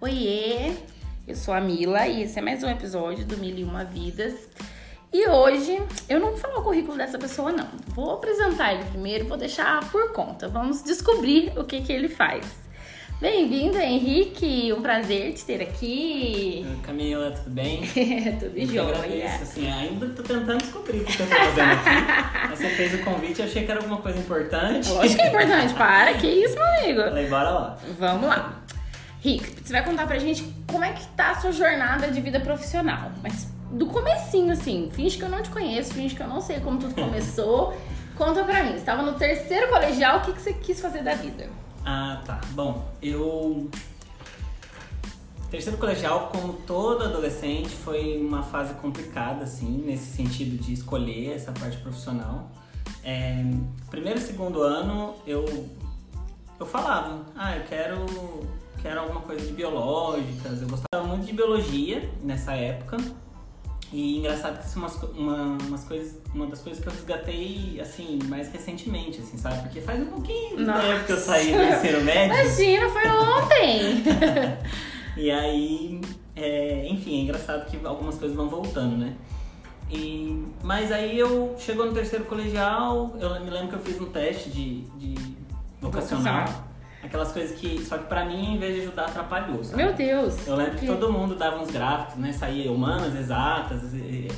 Oiê, eu sou a Mila e esse é mais um episódio do Mil e Uma Vidas. E hoje eu não vou falar o currículo dessa pessoa, não. Vou apresentar ele primeiro, vou deixar por conta. Vamos descobrir o que, que ele faz. Bem-vindo, Henrique. Um prazer te ter aqui. Camila, tudo bem? Tudo Eu jóia. agradeço, assim, ainda tô tentando descobrir o que eu tô fazendo aqui. Você fez o convite, eu achei que era alguma coisa importante. Lógico que é importante. Para, que isso, meu amigo. Falei, bora lá. Vamos lá. Rick, você vai contar pra gente como é que tá a sua jornada de vida profissional. Mas do comecinho, assim. Finge que eu não te conheço, finge que eu não sei como tudo começou. Conta pra mim. Você tava no terceiro colegial, o que, que você quis fazer da vida? Ah, tá. Bom, eu. Terceiro colegial, como todo adolescente, foi uma fase complicada, assim, nesse sentido de escolher essa parte profissional. É, primeiro e segundo ano, eu, eu falava, ah, eu quero, quero alguma coisa de biológicas. Eu gostava muito de biologia nessa época. E engraçado que isso é umas, uma, umas coisas, uma das coisas que eu resgatei, assim, mais recentemente, assim, sabe? Porque faz um pouquinho Nossa. tempo que eu saí do ensino médio. Imagina, foi ontem! E aí, é, enfim, é engraçado que algumas coisas vão voltando, né? E, mas aí eu chegou no terceiro colegial, eu me lembro que eu fiz um teste de, de vocacional. Vocacional. Aquelas coisas que, só que pra mim, em vez de ajudar, atrapalhou. sabe? Meu Deus! Eu lembro que Que- todo mundo dava uns gráficos, né? Saía humanas, exatas,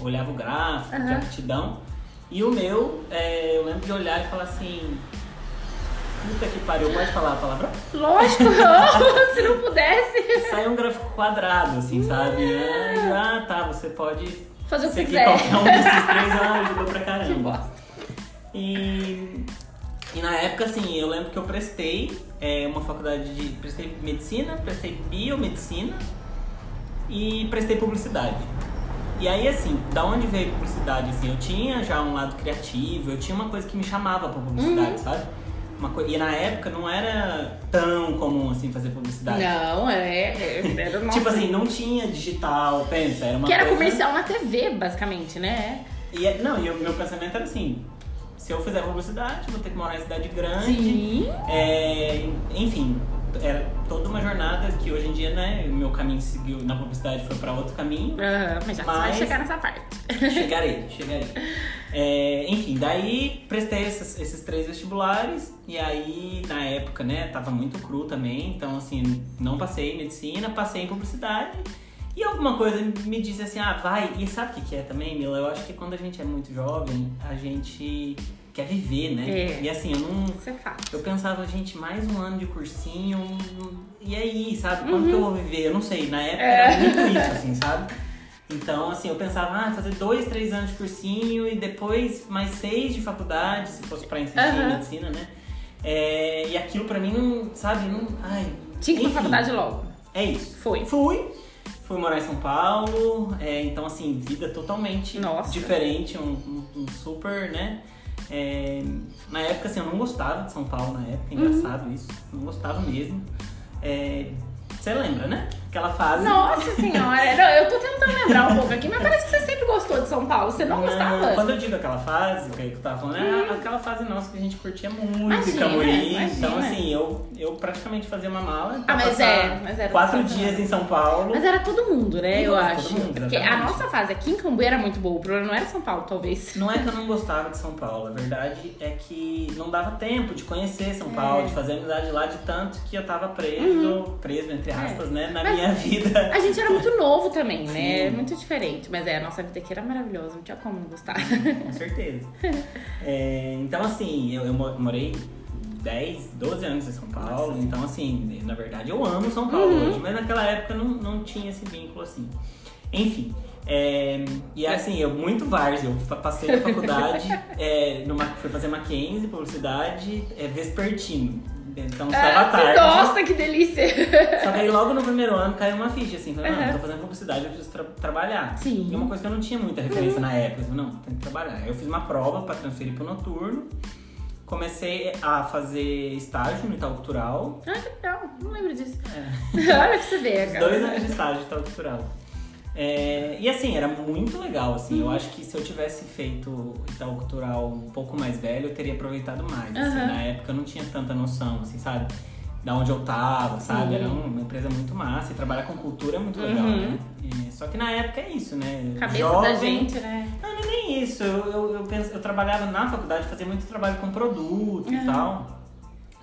olhava o gráfico de Aham. aptidão. E o meu, é, eu lembro de olhar e falar assim. Puta que pariu, pode falar a palavra? Lógico, se não pudesse. Sai um gráfico quadrado, assim, sabe? Ah, tá, você pode Fazer o que seguir quiser. qualquer um desses três, ah, ajudou pra Que caramba. bosta. E, e na época, assim, eu lembro que eu prestei é, uma faculdade de. Prestei medicina, prestei biomedicina e prestei publicidade. E aí, assim, da onde veio publicidade? Assim, eu tinha já um lado criativo, eu tinha uma coisa que me chamava pra publicidade, Uhum. sabe? Uma coi- E na época não era tão comum assim fazer publicidade. Não, é. é era nossa. Tipo assim, não tinha digital, pensa, era uma Que era coisa... comercial na TV, basicamente, né? E, é- não, e o meu pensamento era assim, se eu fizer publicidade, vou ter que morar em cidade grande. Sim. É, enfim, era toda uma jornada que hoje em dia, né, o meu caminho seguiu na publicidade foi pra outro caminho. Aham, mas já você vai Mas- chegar nessa parte. chegarei, chegarei. É, enfim, daí prestei esses, esses três vestibulares e aí na época, né, tava muito cru também, então assim, não passei em medicina, passei em publicidade e alguma coisa me disse assim, ah, vai, e sabe o que, que é também, Mila? Eu acho que quando a gente é muito jovem, a gente quer viver, né? É. E assim, eu não. Isso é fato. Eu pensava, gente, mais um ano de cursinho, e aí, sabe? Quando que eu vou viver? Eu não sei, na época era muito isso, assim, sabe? Então, assim, eu pensava, ah, fazer dois, três anos de cursinho e depois mais seis de faculdade, se fosse pra insistir em Aham. medicina, né? É, e aquilo pra mim não, sabe, não. Ai. Tinha que ir pra faculdade logo. É isso. Foi. Fui. Fui morar em São Paulo, é, então assim, vida totalmente Nossa. diferente, um, um- um super, né? É, na época, assim, eu não gostava de São Paulo na época, Uhum. engraçado isso, não gostava mesmo. É, você lembra, né? Aquela fase. Nossa senhora. Não, eu tô tentando lembrar um pouco aqui, mas parece que você sempre gostou de São Paulo. Você não, gostava? Quando eu digo aquela fase, que eu tava falando, é aquela fase nossa que a gente curtia muito Imagina. Então, assim, eu, eu praticamente fazia uma mala. Ah, mas é, mas era Quatro dias fase. em São Paulo. Mas era todo mundo, né? Eu Todo acho. mundo, Porque a nossa fase aqui em Cambuí era muito boa. O problema não era São Paulo, talvez. Não é que eu não gostava de São Paulo, a verdade é que não dava tempo de conhecer São Paulo, É. de fazer amizade lá, de tanto que eu tava preso, preso entre aspas, né, na Uhum. Mas- minha vida. A gente era muito novo também, né? Sim. Muito diferente. Mas é, a nossa vida aqui era maravilhosa. Não tinha como não gostar. Com certeza. É, então, assim, eu, eu mo- morei 10, 12 anos em São Paulo, Nossa. então, assim, na verdade eu amo São Paulo Uhum. hoje, mas naquela época não, não tinha esse vínculo assim. Enfim. é, e assim, eu muito várzea, eu passei na faculdade, é, numa, fui fazer Mackenzie, publicidade, é, vespertino. Então estava à Ah, tarde. nossa, que delícia! Só que aí logo no primeiro ano caiu uma ficha, assim, falei, não, Uhum. tô fazendo publicidade, eu preciso tra- trabalhar. Sim. Uhum. E uma coisa que eu não tinha muita referência na época, eu falei, não, tem que trabalhar. Eu fiz uma prova pra transferir pro noturno, comecei a fazer estágio no Itaú Cultural, Ah, que legal. Não lembro disso. É. Olha pra você ver, cara. dois anos de estágio no Itaú Cultural. É, e assim, era muito legal, assim, eu acho que se eu tivesse feito Itaú Cultural um pouco mais velho, eu teria aproveitado mais, assim, Uhum. na época eu não tinha tanta noção, assim, sabe? da onde eu tava, sabe? Sim. Era uma empresa muito massa. E trabalhar com cultura é muito legal, Uhum. né? E- só que na época é isso, né? Cabeça Jovem, da gente, né? Não, não é nem isso. Eu, eu, eu, penso, eu trabalhava na faculdade, fazia muito trabalho com produto e Uhum. tal.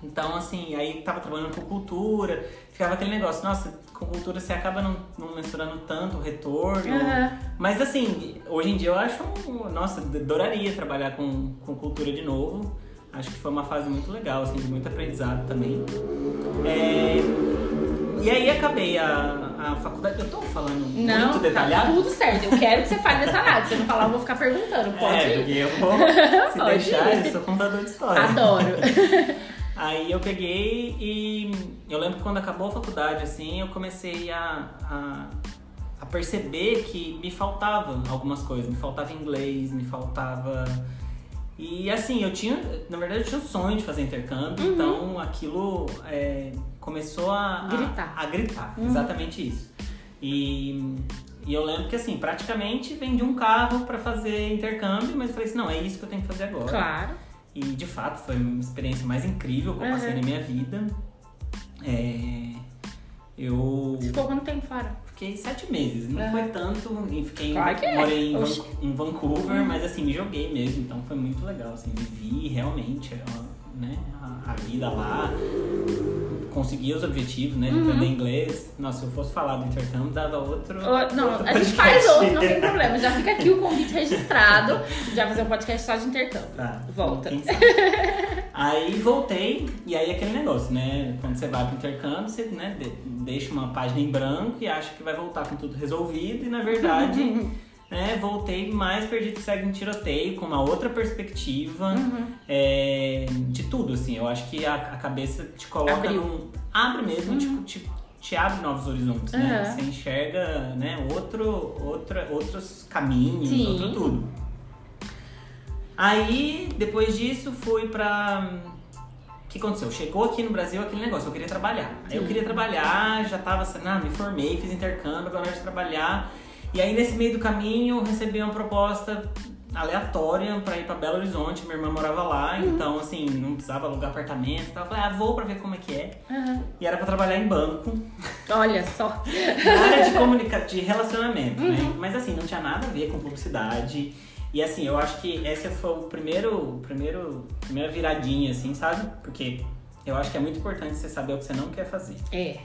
Então, assim, aí tava trabalhando com cultura, ficava aquele negócio, nossa, com cultura você acaba não, não mensurando tanto o retorno. Aham. Mas assim, hoje em dia eu acho, nossa, adoraria trabalhar com, com cultura de novo. Acho que foi uma fase muito legal, assim, de muito aprendizado também. É, E aí acabei a, a faculdade. Eu tô falando Não, muito tá detalhado? tudo certo. Eu quero que você fale detalhado. Se você não falar, eu vou ficar perguntando. Pode é, porque eu vou, se Pode deixar, ir. eu sou contador de história. Adoro. Aí eu peguei e eu lembro que quando acabou a faculdade, assim, eu comecei a, a, a perceber que me faltava algumas coisas. Me faltava inglês, me faltava. E assim, eu tinha, na verdade, eu tinha um sonho de fazer intercâmbio, então aquilo é, começou a, a- Gritar. a gritar, exatamente isso. E, e eu lembro que assim, praticamente vendi um carro pra fazer intercâmbio, mas eu falei assim, não, é isso que eu tenho que fazer agora. Claro. E de fato foi uma experiência mais incrível que eu passei Uhum. na minha vida. É, eu Você ficou quanto tempo fora? fiquei sete meses, não Uhum. foi tanto, e fiquei Claro que é. morei em, Van- Oxi. em Vancouver, mas assim, me joguei mesmo, então foi muito legal, assim, vivi realmente a- né, a, a vida lá, consegui os objetivos, né, de Uhum. aprender inglês. Nossa, se eu fosse falar do intercâmbio, dava outro. Ô, Não, outro a gente faz outro, não tem problema. Já fica aqui o convite registrado. Já fazer um podcast só de intercâmbio. Tá, Volta. aí voltei, e aí aquele negócio, né? Quando você vai pro intercâmbio, você né, de- deixa uma página em branco e acha que vai voltar com tudo resolvido, e na verdade, né, voltei mais perdido que segue um tiroteio, com uma outra perspectiva Uhum. é, de tudo, assim. Eu acho que a, a cabeça te coloca Abriu. num. Abre mesmo, tipo, te, te abre novos horizontes, né? Uhum. Você enxerga, né, outro, outra, outros caminhos, Sim. outro tudo. Aí, depois disso, fui pra. O que aconteceu? Chegou aqui no Brasil aquele negócio, eu queria trabalhar. Aí eu queria trabalhar, já tava assim, ah, me formei, fiz intercâmbio, agora é de trabalhar. E aí, nesse meio do caminho, eu recebi uma proposta aleatória pra ir pra Belo Horizonte, minha irmã morava lá, Uhum. então assim, não precisava alugar apartamento tal. Eu falei, ah, vou pra ver como é que é. Uhum. E era pra trabalhar em banco, Olha só. na área de, comunica de relacionamento, Uhum. né? Mas assim, não tinha nada a ver com publicidade. E assim, eu acho que esse foi o primeiro, primeiro, primeira viradinha, assim, sabe? Porque eu acho que é muito importante você saber o que você não quer fazer. É.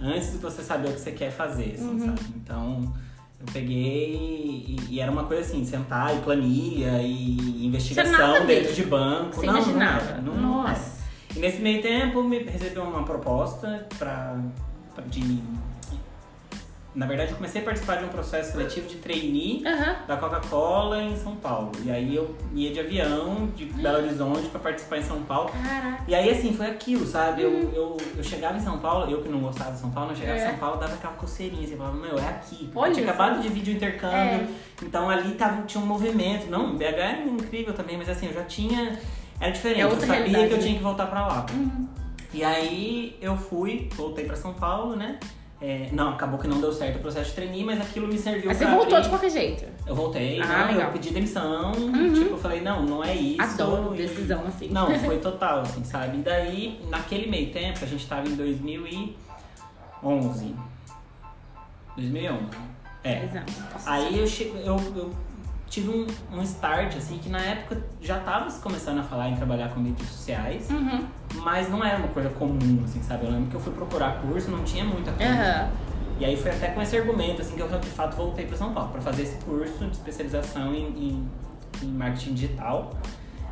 Antes de você saber o que você quer fazer, assim, Uhum. sabe? Então, eu peguei e, e era uma coisa assim, sentar e planilha e investigação dentro de banco. Você não, não imaginava. era, não, não era. Nossa. E nesse meio tempo, me recebi uma proposta pra, pra de... Na verdade, eu comecei a participar de um processo seletivo de trainee Aham. da Coca-Cola em São Paulo. E aí eu ia de avião de Belo Horizonte pra participar em São Paulo. Caraca. E aí, assim, foi aquilo, sabe? Eu, eu, eu chegava em São Paulo, eu que não gostava de São Paulo, eu chegava É. em São Paulo, dava aquela coceirinha, assim, eu falava, meu, é aqui. Olha eu tinha acabado de vir de um intercâmbio, É. então ali tava, tinha um movimento. Não, BH é incrível também, mas assim, eu já tinha... Era diferente, É eu sabia que eu tinha que voltar pra lá. Uhum. E aí eu fui, voltei pra São Paulo, né? É, não, acabou que não deu certo o processo de trainee, mas aquilo me serviu Mas você pra voltou abrir- de qualquer jeito. Eu voltei, Ah, eu pedi demissão, Uhum. tipo, eu falei, não, não é isso. Adoro e- decisão assim. não, foi total, assim, sabe? E daí, naquele meio tempo, a gente tava em 2011. 2011. É. Exato. Aí eu, che- eu, eu tive um, um start, assim, que na época já tava começando a falar em trabalhar com mídias sociais, Uhum. mas não era uma coisa comum, assim, sabe? Eu lembro que eu fui procurar curso, não tinha muita coisa. Aham. E aí foi até com esse argumento, assim, que eu de fato voltei para São Paulo para fazer esse curso de especialização em, em, em marketing digital.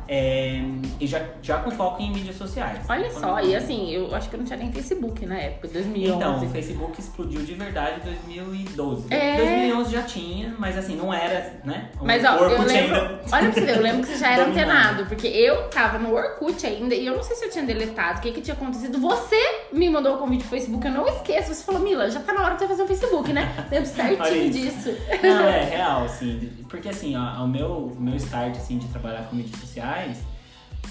É, e já, já com foco em mídias sociais. Olha só, e assim, eu acho que eu não tinha nem Facebook na época, 2011. Então, o Facebook explodiu de verdade em 2012. É. 2011 já tinha, mas assim, não era, né? O Mas ó, eu Orkut lembro. ainda- Olha pra você ver, eu lembro que você já era Dominado. antenado, porque eu tava no Orkut ainda e eu não sei se eu tinha deletado, o que que tinha acontecido. Você me mandou o convite pro Facebook, eu não esqueço. Você falou, Mila, já tá na hora de você fazer o Facebook, né? Lembro certinho isso. disso. Não, é real, assim. Porque assim, ó, o meu, o meu start assim, de trabalhar com mídias sociais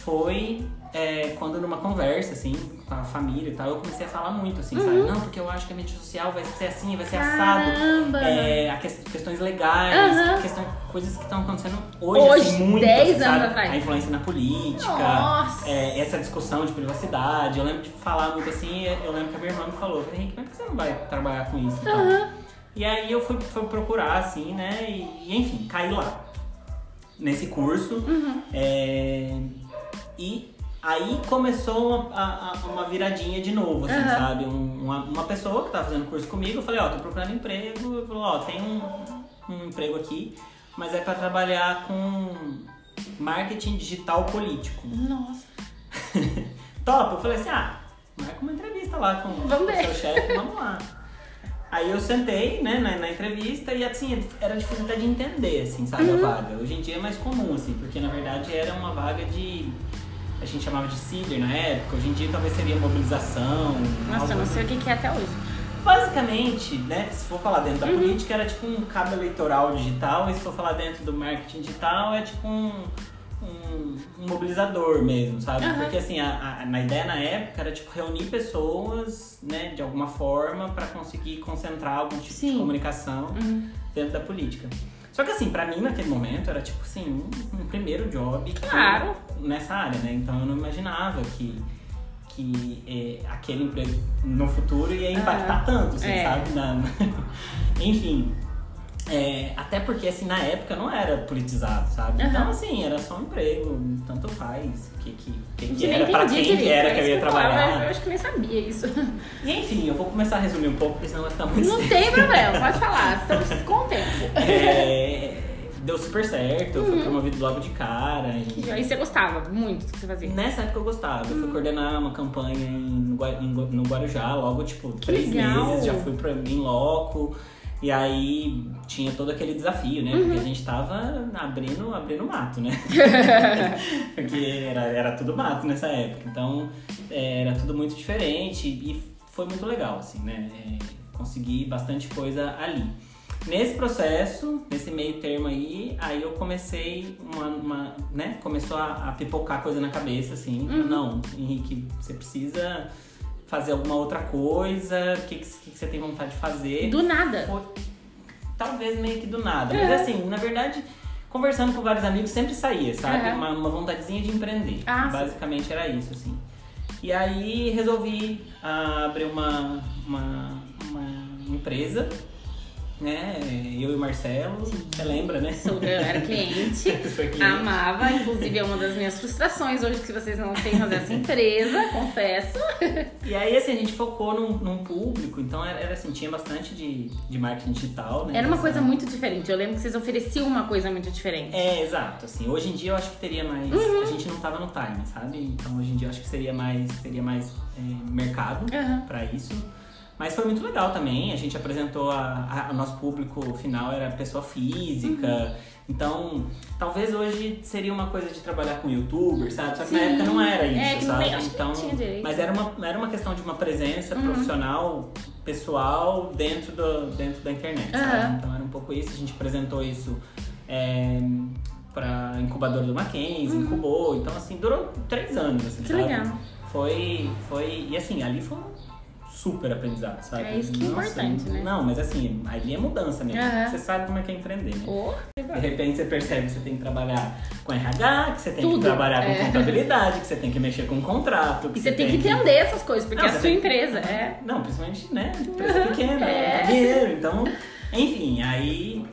foi é, quando numa conversa, assim, com a família e tal, eu comecei a falar muito, assim, sabe? Não, porque eu acho que a mídia social vai ser assim, vai ser assado. Caramba! É, a que- questões legais, Aham. questão, coisas que estão acontecendo hoje, Hoje, assim, muito, 10 assim, anos atrás. A influência na política, é, essa discussão de privacidade. Eu lembro de falar muito assim, eu lembro que a minha irmã me falou, falei, Henrique, como é que você não vai trabalhar com isso? Então. E aí eu fui, fui procurar, assim, né? E, e, enfim, caí lá. Nesse curso. Uhum. É, e aí começou uma, a- a- uma viradinha de novo, assim, Aham. sabe? Um- uma, uma pessoa que tava fazendo curso comigo, eu falei, ó, tô procurando emprego. Eu falei, ó, tem um, um emprego aqui, mas é pra trabalhar com marketing digital político. Nossa. Top! Eu falei assim, ah, marca uma entrevista lá com Vamos o ver. seu chefe, vamos lá. Aí eu sentei, né, na, na entrevista e assim, era difícil até de entender, assim, sabe, Uhum. a vaga. Hoje em dia é mais comum, assim, porque na verdade era uma vaga de. A gente chamava de CIDER na época, hoje em dia talvez seria mobilização. Nossa, eu não assim. sei o que que é até hoje. Basicamente, né, se for falar dentro da Uhum. política, era tipo um cabo eleitoral digital, e se for falar dentro do marketing digital, é tipo um, um, um mobilizador mesmo, sabe? Aham. Porque assim, a, a- na ideia na época era tipo reunir pessoas, né, de alguma forma, pra conseguir concentrar algum tipo de Sim. comunicação Uhum. dentro da política. Só que assim, pra mim naquele momento era tipo assim, um, um primeiro job Claro. nessa área, né? Então eu não imaginava que, que eh, aquele emprego no futuro ia impactar tanto, assim, É. sabe? Na- Enfim. É, até porque assim, na época não era politizado, sabe? Aham. Então assim, era só um emprego, tanto faz. O que, que, que, que era, pra quem que direito, era é que eu ia trabalhar. Eu acho que nem sabia isso. E enfim, eu vou começar a resumir um pouco, porque senão vai ficar muito Não tem problema, pode falar. Estamos com o tempo. É, deu super certo, eu Uhum. fui promovido logo de cara. e- aí você gostava muito do que você fazia. Nessa época eu gostava. Eu fui coordenar uma campanha em, no Guarujá, logo, tipo, três legal. meses, já fui pra em loco. E aí tinha todo aquele desafio, né? Porque a gente tava abrindo, abrindo mato, né? Porque era, era tudo mato nessa época. Então é, era tudo muito diferente e foi muito legal, assim, né? É, consegui bastante coisa ali. Nesse processo, nesse meio termo aí, aí eu comecei uma, uma né? Começou a, a pipocar coisa na cabeça, assim. Não, Henrique, você precisa fazer alguma outra coisa, o que, que, que você tem vontade de fazer. Do nada. Foi, talvez meio que do nada. É. Mas assim, na verdade, conversando com vários amigos sempre saía, sabe? Aham. Uma, uma vontadezinha de empreender. Ah, sim. Basicamente era isso, assim. E aí resolvi ah, abrir uma, uma, uma empresa, né? Eu e o Marcelo, você lembra, né? Eu era cliente. Amava, inclusive é uma das minhas frustrações hoje que vocês não têm fazer essa empresa, confesso. E aí, assim, a gente focou num, num público, então era, era assim, tinha bastante de, de marketing digital, né? Era uma coisa muito diferente. Eu lembro que vocês ofereciam uma coisa muito diferente. É, exato, assim, hoje em dia eu acho que teria mais, Uhum. a gente não tava no time, sabe? Então hoje em dia eu acho que seria mais, teria mais é, mercado Aham. pra isso. Mas foi muito legal também, a gente apresentou, a, a- o nosso público final era pessoa física, Uhum. então talvez hoje seria uma coisa de trabalhar com youtuber, sabe? Só que na Sim. época não era isso, É, sabe? que então, não tinha direito. mas era uma, era uma questão de uma presença Uhum. profissional, pessoal dentro, do, dentro da internet, sabe? Aham. Então era um pouco isso, a gente apresentou isso é, pra incubadora do Mackenzie, incubou, então assim, durou três anos, assim, Uhum. Que sabe? legal. Foi, foi, e assim, ali foi um super aprendizado, sabe? É isso que é importante, né? Não, mas assim, ali é mudança mesmo, Aham. você sabe como é que é empreender, né? Oh, De repente você percebe que você tem que trabalhar com RH, que você tem Tudo, que trabalhar com é. contabilidade, que você tem que mexer com contrato. E você tem que entender essas coisas, porque Não, é a sua tem- empresa, é. Não, principalmente, né? Empresa pequena, É. é. dinheiro. Então, enfim, aí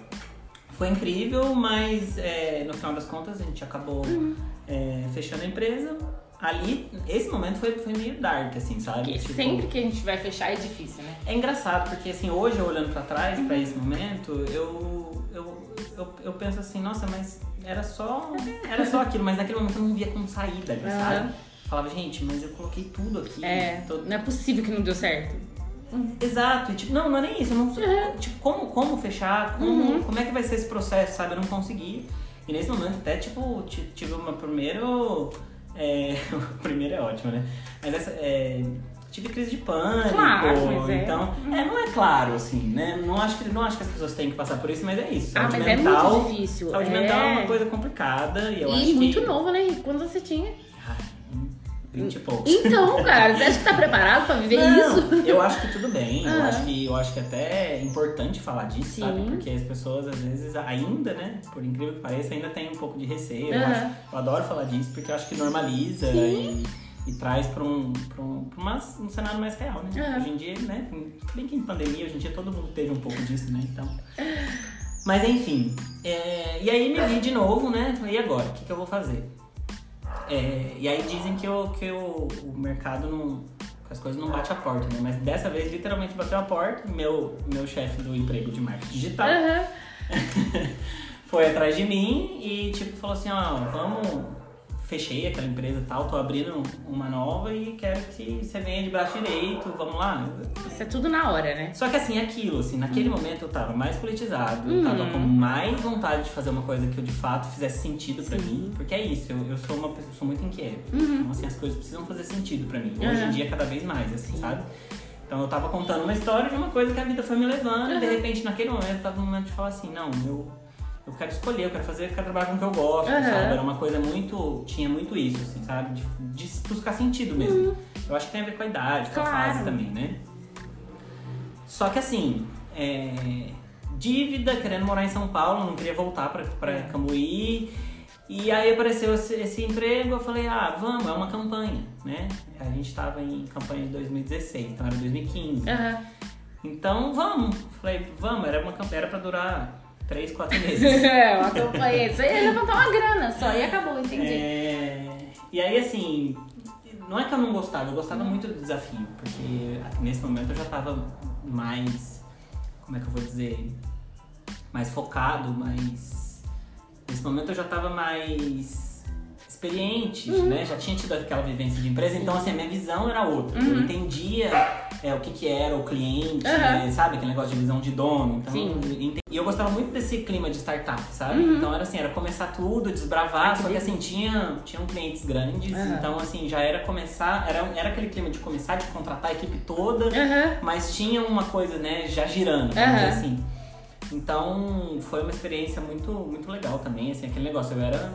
foi incrível, mas é, no final das contas a gente acabou Uhum. é, fechando a empresa. Ali, esse momento foi, foi meio dark, assim, sabe? Porque Tipo, sempre que a gente vai fechar é difícil, né? É engraçado, porque assim, hoje eu olhando pra trás, Uhum. pra esse momento, eu, eu, eu, eu penso assim, nossa, mas era só, era só aquilo, mas naquele momento eu não via como sair dali, Aham. sabe? Falava, gente, mas eu coloquei tudo aqui. É, tô- não é possível que não deu certo. Exato, e tipo, não, não é nem isso, eu não tipo, como, como fechar, como, Uhum. como é que vai ser esse processo, sabe? Eu não consegui. E nesse momento até, tipo, ti- tive uma primeiro. É, o primeiro é ótimo, né? Mas essa. É, tive crise de pânico. Claro, é. Então, é, não é claro, assim, né? Não acho, que, não acho que as pessoas têm que passar por isso, mas é isso. Ah, Saúde mas é mental, muito difícil. Saúde é. mental é uma coisa complicada e eu acho E muito que... novo, né? Quando você tinha. Ai, 20 e poucos. Então, cara, você acha que tá preparado pra viver Não, isso? Eu acho que tudo bem. Eu Aham. acho que eu acho que até é importante falar disso, Sim. sabe? Porque as pessoas às vezes ainda, né, por incrível que pareça, ainda tem um pouco de receio. Eu, acho- eu adoro falar disso porque eu acho que normaliza Sim. e, e traz pra um, pra um, pra um cenário mais real, né? Hoje em dia, né, bem que em pandemia, hoje em dia todo mundo teve um pouco disso, né? Então. Mas enfim. é, e aí me vi de novo, né? E agora? O que, que eu vou fazer? É, e aí dizem que, o que o, o mercado não. que as coisas não batem a porta, né? Mas dessa vez literalmente bateu a porta. Meu, meu chefe do emprego de marketing digital Aham. foi atrás de mim e tipo falou assim, ó, vamos. Fechei aquela empresa e tal, tô abrindo uma nova e quero que você venha de braço direito, vamos lá. Isso é tudo na hora, né? Só que assim, aquilo, assim, naquele momento eu tava mais politizado, eu tava Uhum. com mais vontade de fazer uma coisa que eu de fato fizesse sentido pra mim. Porque é isso, eu, eu sou uma pessoa sou muito inquieta. Então, assim, as coisas precisam fazer sentido pra mim. Hoje em Uhum. dia, cada vez mais, assim, sabe? Então eu tava contando uma história de uma coisa que a vida foi me levando, e de Uhum. repente, naquele momento, tava no momento de falar assim, não, eu. Eu quero escolher, eu quero fazer, eu quero trabalhar com o que eu gosto, Uhum. sabe? Era uma coisa muito. Tinha muito isso, assim, sabe? De, de buscar sentido mesmo. Eu acho que tem a ver com a idade, com a Uhum. Claro. fase também, né? Só que assim, é, dívida, querendo morar em São Paulo, não queria voltar pra, pra Cambuí. E aí apareceu esse, esse emprego, eu falei, ah, vamos, é uma campanha, né? A gente tava em campanha de 2016, então era 2015. Aham. Então vamos. Falei, vamos, era uma campanha, era pra durar 3, 4 meses. É, eu acompanhei. Isso aí ia levantar uma grana só e acabou, entendi. É, E aí, assim, não é que eu não gostava, eu gostava muito do desafio, porque nesse momento eu já tava mais, como é que eu vou dizer, mais focado, mais. Nesse momento eu já tava mais experiente, né? Já tinha tido aquela vivência de empresa, então assim, a minha visão era outra. Eu entendia é, o que, que era o cliente, Uhum. né? sabe? Aquele negócio de visão de dono. Então, Sim. Eu gostava muito desse clima de startup, sabe? Então era assim, era começar tudo, desbravar, Uhum. Ah, que só que assim, tinha, tinham clientes grandes, Aham. então assim, já era começar, era, era aquele clima de começar, de contratar a equipe toda, Aham. mas tinha uma coisa, né, já girando, vamos dizer assim. Então foi uma experiência muito, muito legal também, assim, aquele negócio, eu era.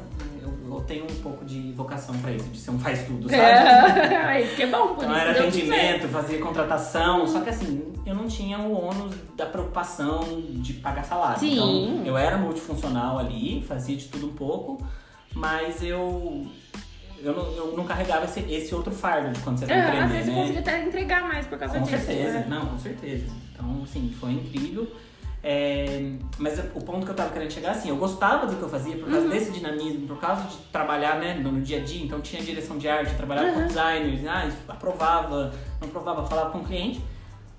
Eu, tenho um pouco de vocação pra isso, de ser um faz tudo, sabe? É, isso que é bom, por Então isso era atendimento, fazia contratação, só que assim, eu não tinha o ônus da preocupação de pagar salário. Sim. Então eu era multifuncional ali, fazia de tudo um pouco, mas eu. Eu não, eu não carregava esse, esse outro fardo de quando você vai É, às empreender, vezes você né? conseguiu até entregar mais por causa Com disso. certeza, né? não, com certeza. Então, assim, foi incrível. É, mas o ponto que eu tava querendo chegar, assim, eu gostava do que eu fazia por causa Uhum. desse dinamismo, por causa de trabalhar, né, no, no dia a dia. Então, tinha direção de arte, trabalhava com Uhum. designers, ah, aprovava, não aprovava, falava com o cliente.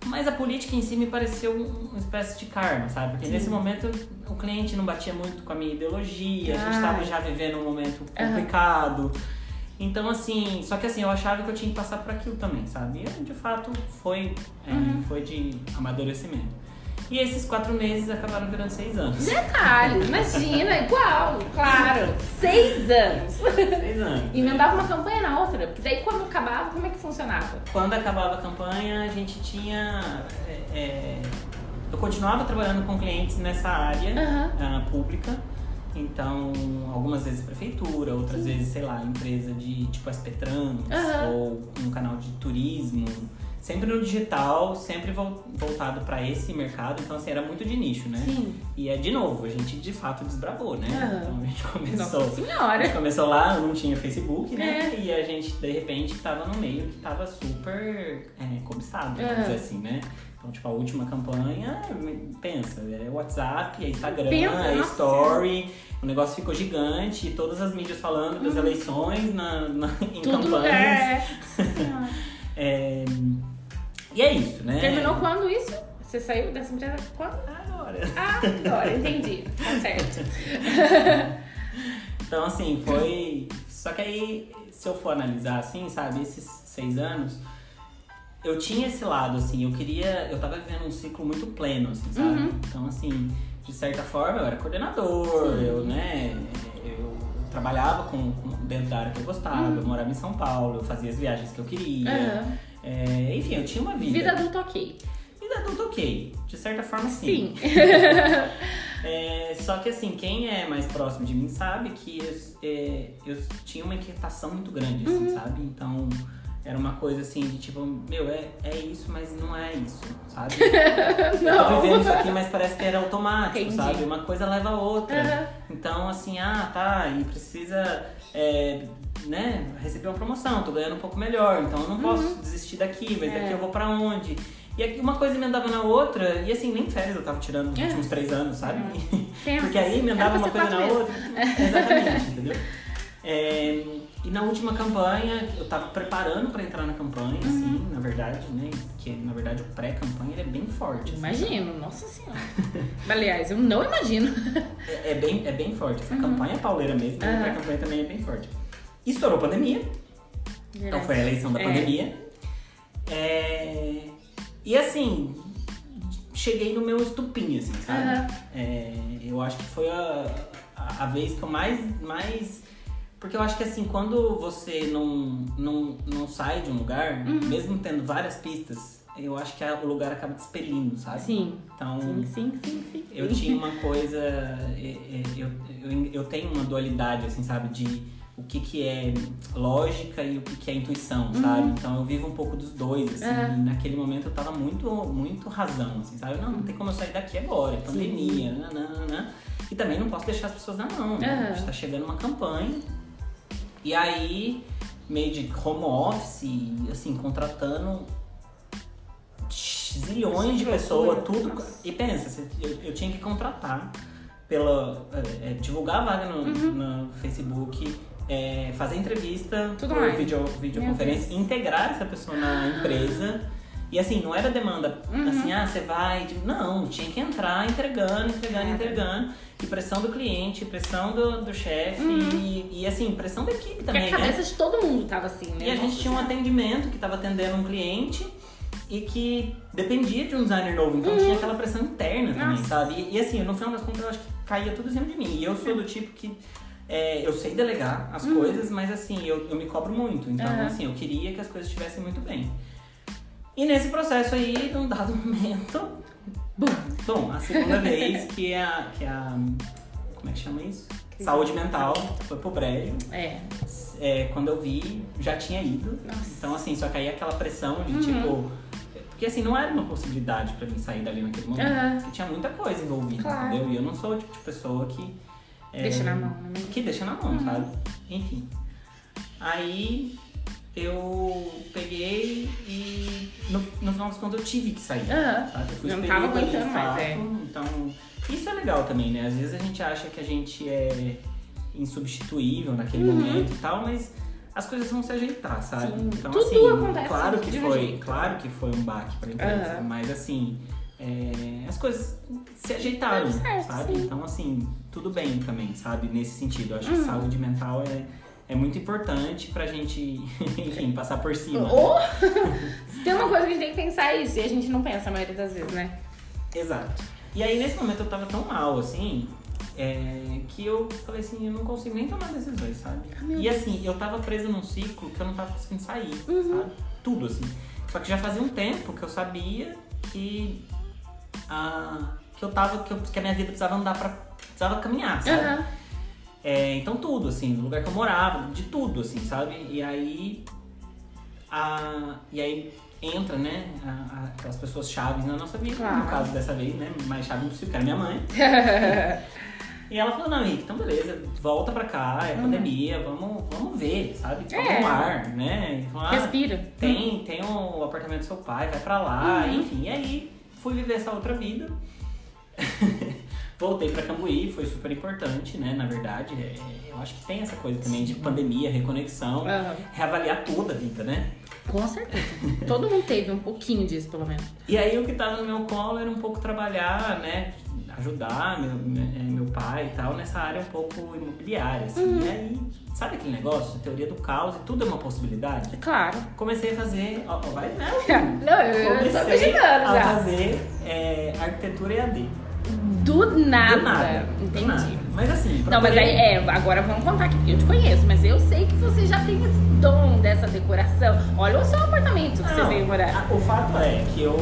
Mas a política em si me pareceu um- uma espécie de karma, sabe? Porque Sim. nesse momento o cliente não batia muito com a minha ideologia, a gente Ai. tava já vivendo um momento complicado. Então, assim, só que assim, eu achava que eu tinha que passar por aquilo também, sabe? E de fato, foi, é, Uhum. foi de amadurecimento. E esses quatro meses acabaram virando seis anos. Detalhe, imagina, igual, claro. Seis anos. seis anos. Emendava uma campanha na outra, porque daí quando acabava, como é que funcionava? Quando acabava a campanha, a gente tinha. é, é, eu continuava trabalhando com clientes nessa área ah, pública. Então, algumas vezes prefeitura, outras vezes, sei lá, empresa de tipo Aspetrans Aham. ou um canal de turismo. Sempre no digital, sempre vol- voltado para esse mercado. Então, assim, era muito de nicho, né? Sim. E é de novo, a gente de fato desbravou, né? Então a gente começou. Nossa A senhora. gente começou lá, não tinha Facebook, né? É. E a gente, de repente, tava no meio que tava super é, cobiçado, vamos dizer assim, né? Então, tipo, a última campanha, pensa, é WhatsApp, é Instagram, Pensa, é nossa Story. O negócio ficou gigante, e todas as mídias falando das eleições na, na- em Uhum. Tudo campanhas. é. Nossa. É, E é isso, né? Terminou quando isso? Você saiu dessa empresa quando? Agora. Ah, agora, entendi. Tá certo. Então, assim, foi. Só que aí, se eu for analisar, assim, sabe, esses seis anos, eu tinha esse lado, assim, eu queria. Eu tava vivendo um ciclo muito pleno, assim, sabe? Uhum. Então, assim, de certa forma, eu era coordenador, Sim. eu, né, eu trabalhava com, com- dentro da área que eu gostava, Uhum. eu morava em São Paulo, eu fazia as viagens que eu queria. Aham. É, enfim, eu tinha uma vida. Vida adulta ok. Vida adulta ok. De certa forma, sim. Sim. É, só que assim, quem é mais próximo de mim sabe que eu, é, eu tinha uma inquietação muito grande, assim, Uhum. sabe? Então era uma coisa assim de tipo, meu, é, é isso, mas não é isso, sabe? Eu tô vivendo isso aqui, mas parece que era automático, Entendi. sabe? Uma coisa leva a outra. Aham. Então, assim, ah, tá, e precisa, é, né, receber uma promoção, tô ganhando um pouco melhor, então eu não posso desistir daqui, mas Uhum. É. daqui eu vou pra onde? E aqui uma coisa emendava na outra, e assim, nem férias eu tava tirando nos É. últimos três anos, sabe? Pensa. Porque aí emendava uma coisa na quatro outra. Exatamente, entendeu? É, e na última campanha, eu tava preparando pra entrar na campanha, Uhum. assim, na verdade, né? Que na verdade o pré-campanha é bem forte. assim, Imagino, nossa senhora. Aliás, eu não imagino. É, é bem, é bem forte. Essa campanha é pauleira mesmo, Uhum. A campanha também é bem forte. Estourou a pandemia, então foi a eleição da É. pandemia. É, e assim, cheguei no meu estupim, assim, sabe? Aham. É, eu acho que foi a, a, a vez que eu mais, mais. Porque eu acho que assim, quando você não, não, não sai de um lugar, Uhum. mesmo tendo várias pistas, eu acho que a- o lugar acaba te expelindo, sabe? Sim. Então, Sim, sim, sim, sim. eu tinha uma coisa. é, é, Eu, eu, eu tenho uma dualidade, assim, sabe? De o que, que é lógica e o que, que é intuição, sabe? Então eu vivo um pouco dos dois, assim. Uhum. e naquele momento eu tava muito, muito razão, assim, sabe? Não, não tem como eu sair daqui agora, é pandemia, nananana. E também não posso deixar as pessoas na mão, né? Uhum. A gente tá chegando uma campanha. E aí, meio de home office, assim, contratando zilhões de pessoas, tudo. Nossa. E pensa, eu, eu tinha que contratar pela. é, é, divulgar a vaga no, no Facebook, é, fazer entrevista Tudo por vídeo, Meu videoconferência, integrar essa pessoa na empresa. E assim, não era demanda Uhum. assim, ah, você vai. Não, tinha que entrar entregando, entregando, Cara. entregando. E pressão do cliente, pressão do, do chefe e, e assim, pressão da equipe Porque também, a né? cabeça de todo mundo tava assim, né? E a gente tinha um atendimento que estava atendendo um cliente e que dependia de um designer novo, então tinha aquela pressão interna também, Uhum. Nossa. sabe? E, e, assim, no final das contas eu acho que caía tudo em cima de mim. E eu sou do tipo que é, eu sei delegar as coisas, mas assim, eu, eu me cobro muito. Então, Uhum. assim, eu queria que as coisas estivessem muito bem. E nesse processo aí, num dado momento, bum, bom, a segunda vez que a, que a. Como é que chama isso? Saúde mental foi pro brejo. É. É, quando eu vi, já tinha ido. Nossa. Então, assim, só que aí aquela pressão de Uhum. tipo. Porque assim, não era uma possibilidade pra mim sair dali naquele momento. Porque tinha muita coisa envolvida, Claro. entendeu? E eu não sou o tipo de pessoa que. É, Deixa na mão, né? Que deixa na mão, sabe? Enfim. Aí eu peguei e no, no final das contas eu tive que sair. Aham. Sabe? Eu fui não tava aguentando mais, é. Então, isso é legal também, né? Às vezes a gente acha que a gente é insubstituível naquele momento e tal, mas as coisas vão se ajeitar, sabe? Sim, então, tudo assim, acontece claro que foi, jeito. claro que foi um baque pra empresa, Aham. mas assim, é, as coisas se ajeitaram, certo, sabe? sim. Então, assim, tudo bem também, sabe? Nesse sentido, eu acho Uhum. que saúde mental é, é muito importante pra gente, enfim, passar por cima. né? Ou tem uma coisa que a gente tem que pensar é isso, e a gente não pensa a maioria das vezes, né? Exato. E aí, nesse momento, eu tava tão mal, assim, é, que eu falei assim, eu não consigo nem tomar decisões, sabe? Meu e assim, eu tava presa num ciclo que eu não tava conseguindo sair, Uhum. sabe? Tudo, assim. Só que já fazia um tempo que eu sabia que, a, que eu tava, que, eu- que a minha vida precisava andar pra... precisava caminhar, sabe? Aham. É, então tudo, assim, do lugar que eu morava, de tudo, assim, sabe? E aí. A, e aí entra, né, a- a- aquelas pessoas chaves na nossa vida, Claro. no caso dessa vez, né? Mais chave impossível, que era minha mãe. E ela falou, não, Henrique, então beleza, volta pra cá, é pandemia, vamos, vamos ver, sabe? Toma Uhum. É. um ar, né? E falou, ah, Respira. tem, tem o apartamento do seu pai, vai pra lá, Uhum. enfim. E aí fui viver essa outra vida. Voltei pra Cambuí, foi super importante, né? Na verdade, é, eu acho que tem essa coisa também de pandemia, reconexão, Aham. reavaliar toda a vida, né? Com certeza. Todo mundo teve um pouquinho disso, pelo menos. E aí o que tava no meu colo era um pouco trabalhar, né? Ajudar meu, meu, meu pai e tal nessa área um pouco imobiliária, assim. Uhum. E aí, sabe aquele negócio? Teoria do caos e tudo é uma possibilidade? Claro. Comecei a fazer. Ó, ó, vai, né? Não, eu, eu tô Comecei imaginando a já. fazer é, arquitetura EAD. Do nada. Do nada. do Entendi. nada. Mas assim, Não, mas aí, é, agora vamos contar aqui, porque eu te conheço, mas eu sei que você já tem esse dom dessa decoração. Olha o seu apartamento que você veio morar. a- o fato é que eu,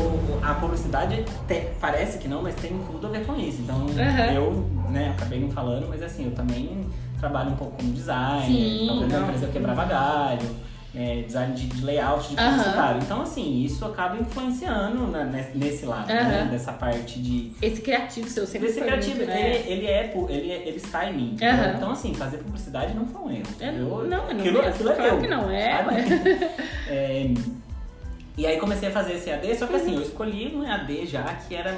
a publicidade te- parece que não, mas tem tudo a ver com isso. Então Aham. eu, né, acabei não falando, mas assim, eu também trabalho um pouco como designer. Sim, então, não. empresa eu quebrava galho. é, design de, de layout, de publicitário. Então, assim, isso acaba influenciando na- nesse, nesse lado, né? Aham. Dessa parte de, Esse criativo seu sempre Desse foi criativo, muito, né? ele, ele é, ele, é- ele está em mim. Aham. Então, assim, fazer publicidade não foi um erro. É, Eu- não, não aquilo, é. aquilo é Claro que não é. É, e aí comecei a fazer esse AD, só que assim, eu escolhi um AD já que era,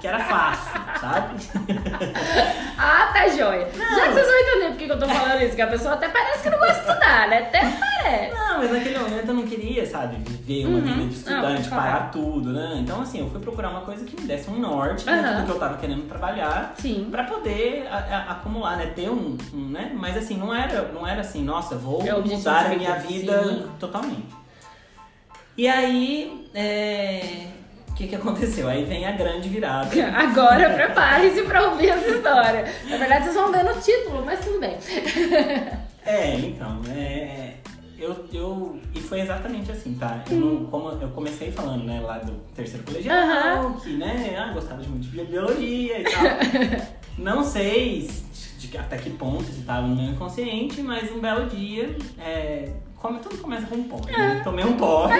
que era fácil, sabe? Ah, tá joia. Já que vocês vão entender por que eu tô falando isso, que a pessoa até parece que não vai estudar, né? Até parece. Não, mas naquele momento eu não queria, sabe, viver uma Uhum. vida de estudante, Não, parar tudo, né? Então, assim, eu fui procurar uma coisa que me desse um norte dentro Aham. do que eu tava querendo trabalhar. Sim. Pra poder a- a- acumular, né? Ter um, um, né? Mas assim, não era, não era assim, nossa, vou É mudar a de minha vida, vida sim. totalmente. E aí, é, o que que aconteceu? Aí vem a grande virada. Agora prepare-se pra ouvir essa história. Na verdade, vocês vão ver no título, mas tudo bem. É, então, é, eu, eu, e foi exatamente assim, tá? Eu, não- como eu comecei falando, né, lá do terceiro colegial, que, né, ah, gostava de muito de biologia e tal. não sei de, de até que ponto isso estava no meu inconsciente, mas um belo dia, é, como tudo começa com um porre, né? Tomei um porre.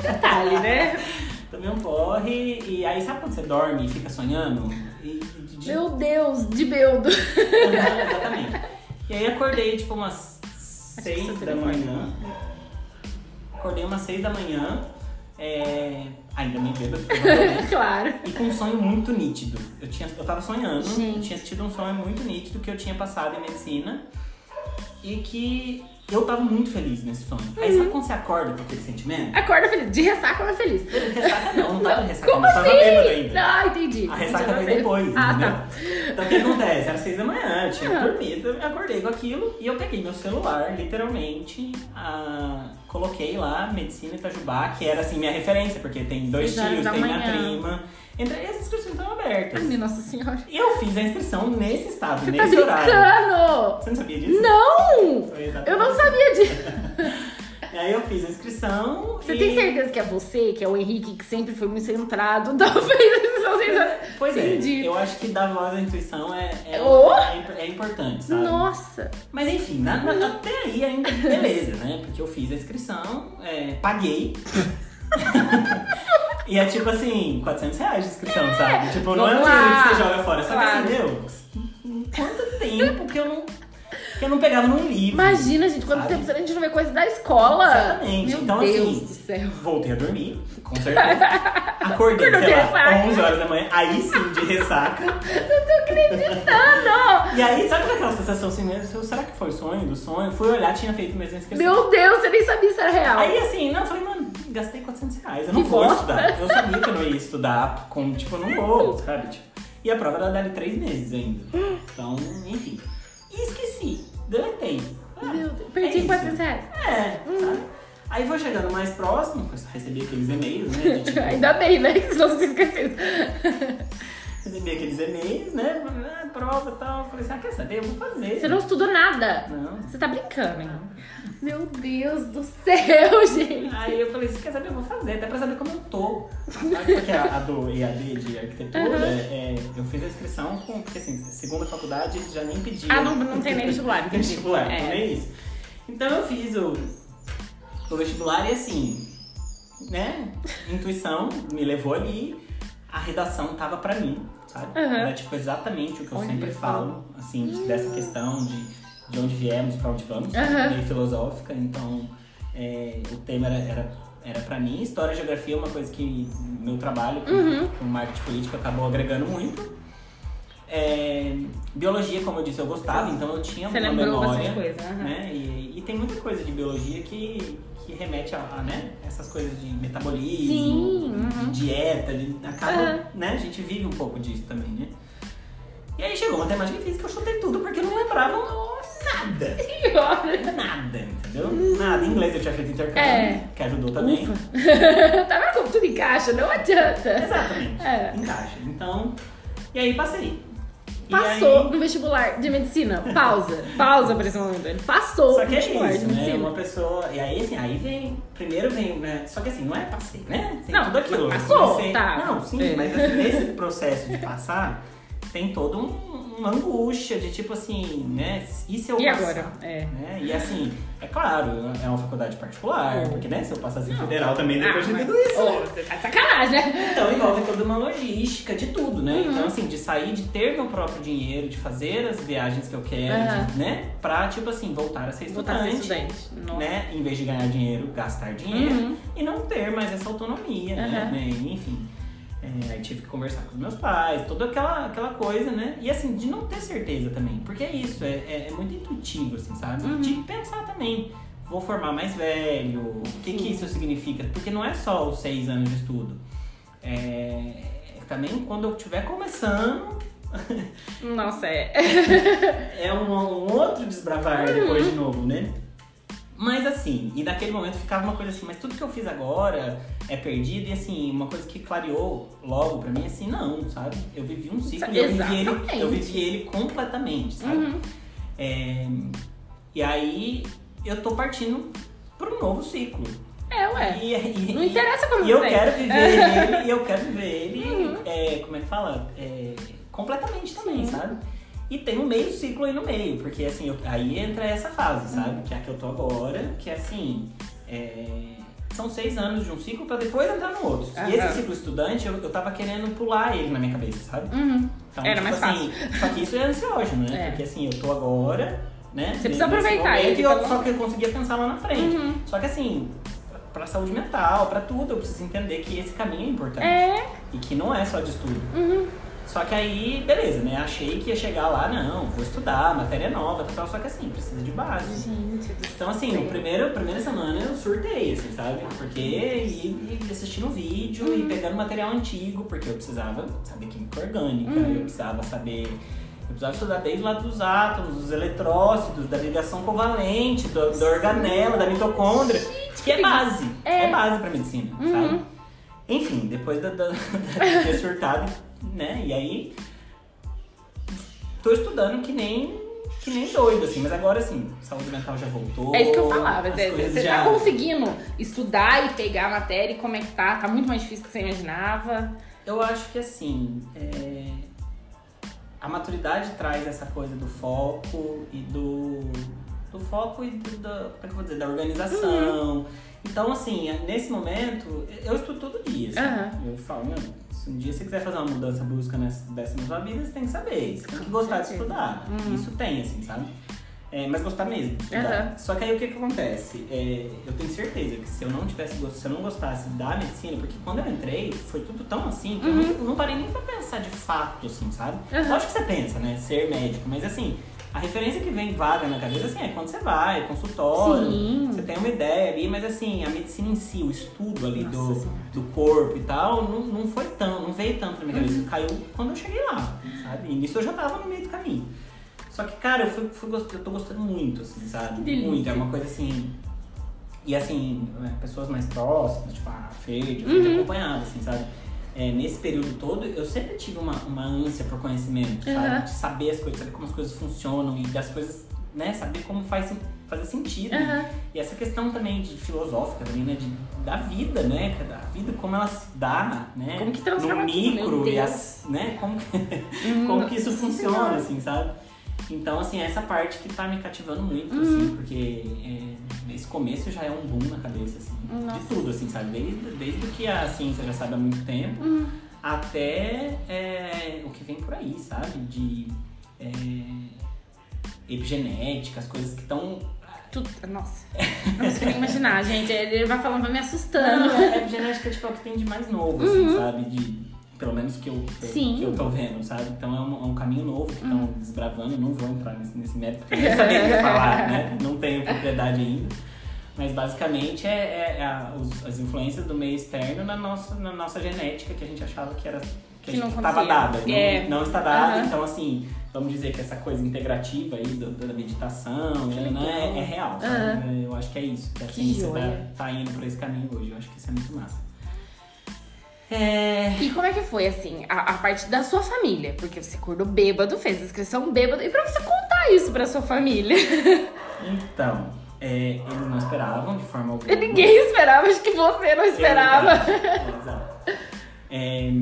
Detalhe, né? Tomei um porre e aí sabe quando você dorme e fica sonhando? E, de- Meu Deus, de beldo. Exatamente. E aí acordei tipo umas seis da manhã. Acordei umas seis da manhã. É... Ainda me bêbado, provavelmente. claro. E com um sonho muito nítido. Eu, tinha, eu tava sonhando, Gente. eu tinha tido um sonho muito nítido que eu tinha passado em medicina. E que eu tava muito feliz nesse sonho. Aí Uhum. sabe quando você acorda com aquele sentimento? Acorda feliz. De ressaca ou feliz? Ressaca não, não tava ressaca, Como não, tava assim? bêbado ainda. Ah, entendi. A ressaca veio depois, Ah, entendeu? tá. Então o que acontece? Era seis da manhã, eu tinha Ah. dormido, eu acordei com aquilo e eu peguei meu celular, literalmente, ah, coloquei lá Medicina Itajubá, que era assim minha referência, porque tem dois Seis tios, tem minha prima. Entrei e as inscrições estavam abertas. Ai, nossa senhora. E eu fiz a inscrição nesse estado, Você tá nesse horário. brincando! Você não sabia disso? Não! Eu não sabia disso. Aí eu fiz a inscrição Você e... tem certeza que é você, que é o Henrique, que sempre foi muito centrado, não fez a inscrição Pois é, Entendi. eu acho que dar voz à intuição é, é, Oh! é, é importante, sabe? Nossa! Mas enfim, até aí ainda beleza, né? Porque eu fiz a inscrição, é, paguei. E é tipo assim, 400 reais de inscrição, sabe? Tipo, não é um dinheiro que você joga fora. Só que Claro. assim, meu, quanto tempo que eu não, que eu não pegava num livro. Imagina, gente, quanto sabe? tempo a gente não vê coisa da escola. Exatamente. Meu Então, Deus assim, do céu. Voltei a dormir, com certeza. Acordei, Acordou sei lá, ressaca. 11 horas da manhã, aí sim, de ressaca. Não tô acreditando! E aí, sabe aquela sensação assim mesmo? Será que foi sonho do sonho? Fui olhar, tinha feito mesmo inscrição. Meu Deus, você nem sabia se era real. Aí assim, não, eu falei, mano, gastei 400 reais, eu não Que vou bosta. estudar. Eu sabia que eu não ia estudar, como, tipo, eu não vou, sabe? Tipo, e a prova era dali três meses ainda. Então, enfim. E esqueci, deletei. Ah, Meu Deus, é perdi isso. 400 reais. É, sabe? Aí foi chegando mais próximo, recebi aqueles e-mails, né? De, tipo, Ainda bem, né? Que senão você esqueceu. recebi aqueles e-mails, né? Ah, prova e tal. Falei assim, ah, quer saber? Eu vou fazer. Você não estudou nada. Não. Você tá brincando, hein? Meu Deus do céu, gente. Aí eu falei, você quer saber? Eu vou fazer, até pra saber como eu tô. Sabe? Porque a, a do EAD de arquitetura, Uhum. é, eu fiz a inscrição com. Porque assim, segunda faculdade já nem pediam. Ah, não- não tem nem vestibular, entendi. Vestibular, É. não é isso. Então eu fiz o, o vestibular e assim, né? Intuição me levou ali, a redação tava pra mim, sabe? Uhum. Era tipo exatamente o que eu Olha sempre falo, assim, de- dessa questão de, de onde viemos, pra onde vamos, Uhum. meio filosófica, então é, o tema era, era, era pra mim. História e geografia é uma coisa que meu trabalho com, Uhum. com marketing político acabou agregando muito. É, biologia, como eu disse, eu gostava, então eu tinha Você uma memória. coisa. aham. Né? E, e tem muita coisa de biologia que, que remete a, a, né? essas coisas de metabolismo, Sim, uhum. de dieta, de, acaba, Aham. né? A gente vive um pouco disso também, né? E aí chegou matemática e física, eu chutei tudo porque eu não lembrava nada. Senhora. Nada, entendeu? Nada. Inglês eu tinha feito intercâmbio, É. que ajudou também. Ufa. tá vendo como tudo encaixa? Não adianta. Exatamente. É. Encaixa. Então, e aí passei. Passou aí- no vestibular de medicina. Pausa. Pausa pra esse momento. Ele passou Só no que é vestibular isso, de né? medicina. Uma pessoa. E aí, assim, aí vem. Primeiro vem, né? Só que assim, não é passei, né? Não, tudo aquilo. passou, comecei- tá. Não, sim, É. mas assim, nesse processo de passar, tem todo um, uma angústia de tipo assim, né? E se eu E passar? agora? É. Né? E assim, é claro, é uma faculdade particular, Uhum. porque né, se eu passasse em federal também depois de Ah, mas- tudo isso. Ô, você tá de sacanagem, né? Então envolve toda uma logística de tudo, né? Uhum. Então, assim, de sair, de ter meu próprio dinheiro, de fazer as viagens que eu quero, Aham. de, né? Pra, tipo assim, voltar a ser Voltar a estudante. ser estudante. Nossa. Né? Em vez de ganhar dinheiro, gastar dinheiro Uhum. e não ter mais essa autonomia, né? Né? Enfim. É, aí tive que conversar com os meus pais, toda aquela, aquela coisa, né? E assim, de não ter certeza também. Porque é isso, é, é, é muito intuitivo, assim, sabe? Uhum. De pensar também. Vou formar mais velho, o que, que isso significa? Porque não é só os seis anos de estudo. É, também quando eu estiver começando, Nossa, é. é um, um outro desbravar Uhum. depois de novo, né? Mas assim, e naquele momento ficava uma coisa assim, mas tudo que eu fiz agora é perdido e assim, uma coisa que clareou logo pra mim assim, não, sabe? Eu vivi um ciclo e eu vivi, ele, eu vivi ele completamente, sabe? Uhum. É, e aí eu tô partindo pra um novo ciclo. É, ué. E, e- Não interessa como E eu você quero vem. viver ele, e eu quero viver ele, Uhum. é, como é que fala? É, completamente também, Sim. sabe? E tem um meio ciclo aí no meio, porque assim, eu- aí entra essa fase, Uhum. sabe? Que é a que eu tô agora, que é assim. é, são seis anos de um ciclo pra depois entrar no outro. Aham. E esse ciclo estudante, eu, eu tava querendo pular ele na minha cabeça, sabe? Uhum. Então, Era tipo mais assim, Só que isso é ansiógeno, né? É. Porque assim, eu tô agora, né? Você precisa aproveitar momento, ele, e eu- pelo Só que eu conseguia pensar lá na frente. Uhum. Só que assim, pra saúde mental, pra tudo, eu preciso entender que esse caminho é importante. É. E que não é só de estudo. Uhum. Só que aí, beleza, né? Achei que ia chegar lá, não, vou estudar, matéria nova e tal, só que assim, precisa de base. Gente Então, assim, no primeiro, primeira semana eu surtei, assim, sabe? Porque ia, ia assistindo vídeo Uhum. e pegando material antigo, porque eu precisava saber química orgânica, Uhum. eu precisava saber. Eu precisava estudar desde lá dos átomos, dos eletrócitos, da ligação covalente, do, da organela, da mitocôndria, que é base. É. É, base pra medicina, Uhum. sabe? Enfim, depois da, da, da de ter surtado, né? E aí tô estudando que nem, que nem doido, assim, mas agora assim, saúde mental já voltou. É isso que eu falava. Você, você já- tá conseguindo estudar e pegar a matéria e como é que tá? Tá muito mais difícil do que você imaginava. Eu acho que assim, é, a maturidade traz essa coisa do foco e do. do foco e do, da, como é que eu vou dizer, da organização. Então, assim, nesse momento, eu estudo todo dia. assim. Aham. Eu falo, meu, se um dia você quiser fazer uma mudança brusca nessa, dessa na sua vida, você tem que saber. Você tem que gostar de estudar. Uhum. Isso tem, assim, sabe? É, mas gostar mesmo. Aham. Só que aí o que, que acontece? É, eu tenho certeza que se eu não tivesse se eu não gostasse da medicina, porque quando eu entrei, foi tudo tão assim que eu não, não parei nem pra pensar de fato, assim, sabe? Aham. Lógico que você pensa, né? Ser médico, mas assim, a referência que vem vaga na cabeça assim, é quando você vai, consultório, Sim. você tem uma ideia ali, mas assim, a medicina em si, o estudo ali Nossa do, Senhora. do corpo e tal, não, não foi tão, não veio tanto na minha Uhum. cabeça. Caiu quando eu cheguei lá, sabe? E nisso eu já tava no meio do caminho. Só que, cara, eu, fui, fui eu tô gostando muito, assim, sabe? Que. Muito. É uma coisa assim. E assim, né, pessoas mais próximas, tipo a Fede, eu fui Uhum. acompanhado, assim, sabe? É, nesse período todo, eu sempre tive uma, uma ânsia por conhecimento, sabe? Uhum. De saber as coisas, saber como as coisas funcionam e das coisas, né? Saber como faz fazer sentido. Aham. E essa questão também de filosófica também, né? De, da vida, né? Da vida, como ela se dá, né? Como que transforma no tudo, micro e Deus. as, né? Como que, Hum, como que isso funciona, assim, sabe? Então, assim, essa parte que tá me cativando muito, Uhum. assim, porque é, esse começo já é um boom na cabeça, assim, Nossa. de tudo, assim, sabe? Desde, desde o que a ciência já sabe há muito tempo Uhum. até é, o que vem por aí, sabe? De é, epigenética, as coisas que estão. Tudo- Nossa. Não consigo nem imaginar, gente. Ele vai falando, vai me assustando. Não, a epigenética tipo, é o que tem de mais novo, assim, sabe? De, pelo menos que eu, que eu- Sim. que eu tô vendo, sabe? Então é um, é um caminho novo que estão desbravando. Não vou entrar nesse, nesse método, porque eu nem sabia o que ia falar, né? Não tenho propriedade ainda. Mas basicamente é, é- é a- os- as influências do meio externo na nossa, na nossa genética, que a gente achava que era. Que, Que não estava dada. Não- É. Não, está dada, Aham. então assim, vamos dizer que essa coisa integrativa aí do- da meditação né, é, é real? Aham. Eu acho que é isso. Que a ciência joia. tá, tá indo por esse caminho hoje. Eu acho que isso é muito massa. É, E como é que foi, assim, a, a parte da sua família? Porque você acordou bêbado, fez a inscrição bêbado. E pra você contar isso pra sua família? então, é, eles não esperavam de forma alguma. Ninguém esperava, acho que você não esperava. É, Exato. É,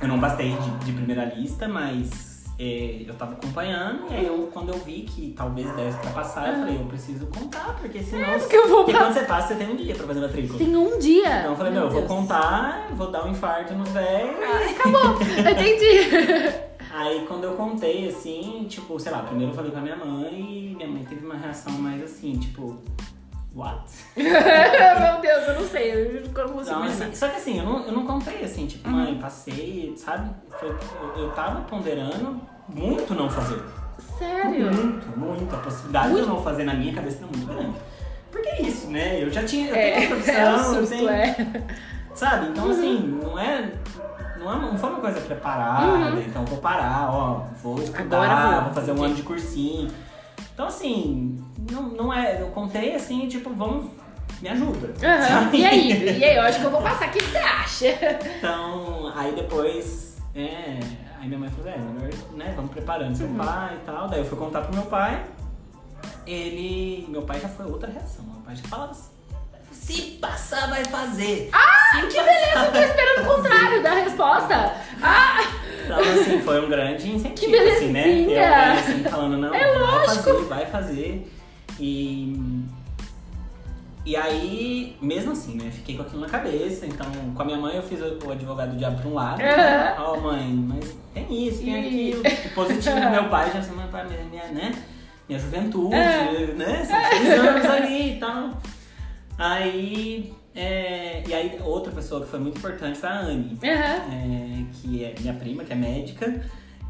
eu não bastei de, de primeira lista, mas é, eu tava acompanhando e aí eu, quando eu vi que talvez desse pra passar, eu falei, eu preciso contar, porque senão. porque eu vou porque quando você passa, você tem um dia pra fazer matrícula. Tem um dia. Então eu falei, meu, eu vou contar, vou dar um infarto nos velhos. Ah, acabou, entendi. Aí quando eu contei, assim, tipo, sei lá, primeiro eu falei com a minha mãe e minha mãe teve uma reação mais assim, tipo, what? Meu Deus, eu não sei, eu não consigo imaginar. assim, só que assim, eu não, eu não contei assim, tipo, Uhum. mãe, passei, sabe? Eu, eu tava ponderando muito não fazer. Sério? Muito, muito. A possibilidade de eu não fazer na minha cabeça era muito grande. Porque é isso, né? Eu já tinha. Eu tenho É, profissão, é um tenho- é. Sabe? Então, Uhum. assim, não é. Não, é, não foi uma coisa preparada, Uhum. então vou parar, ó, vou estudar, vou, vou, fazer um ano de cursinho. Então, assim, não, não é. Eu contei assim, tipo, vamos, me ajuda. Sabe? E aí? E aí? Eu acho que eu vou passar. O que você acha? Então, aí depois, é, aí minha mãe falou, é, melhor, né, vamos preparando seu Uhum. pai e tal. Daí eu fui contar pro meu pai, ele, meu pai já foi outra reação, meu pai já falava assim, se passar vai fazer. Ah, que beleza! Eu tô esperando o contrário da resposta. Ah, Então, assim, foi um grande incentivo, Que assim, né? Eu, assim, falando, não, É vai lógico. fazer, vai fazer. E... E aí, mesmo assim, né? Fiquei com aquilo na cabeça. Então, com a minha mãe eu fiz o o advogado do diabo pra um lado. Ó, mãe, mas tem isso, tem aquilo. E positivo do meu pai, já assim, meu pai, minha, minha, né? Minha juventude, né? São seis anos ali e tal. Aí... é, E aí, outra pessoa que foi muito importante foi a Anne aham. é, que é minha prima, que é médica.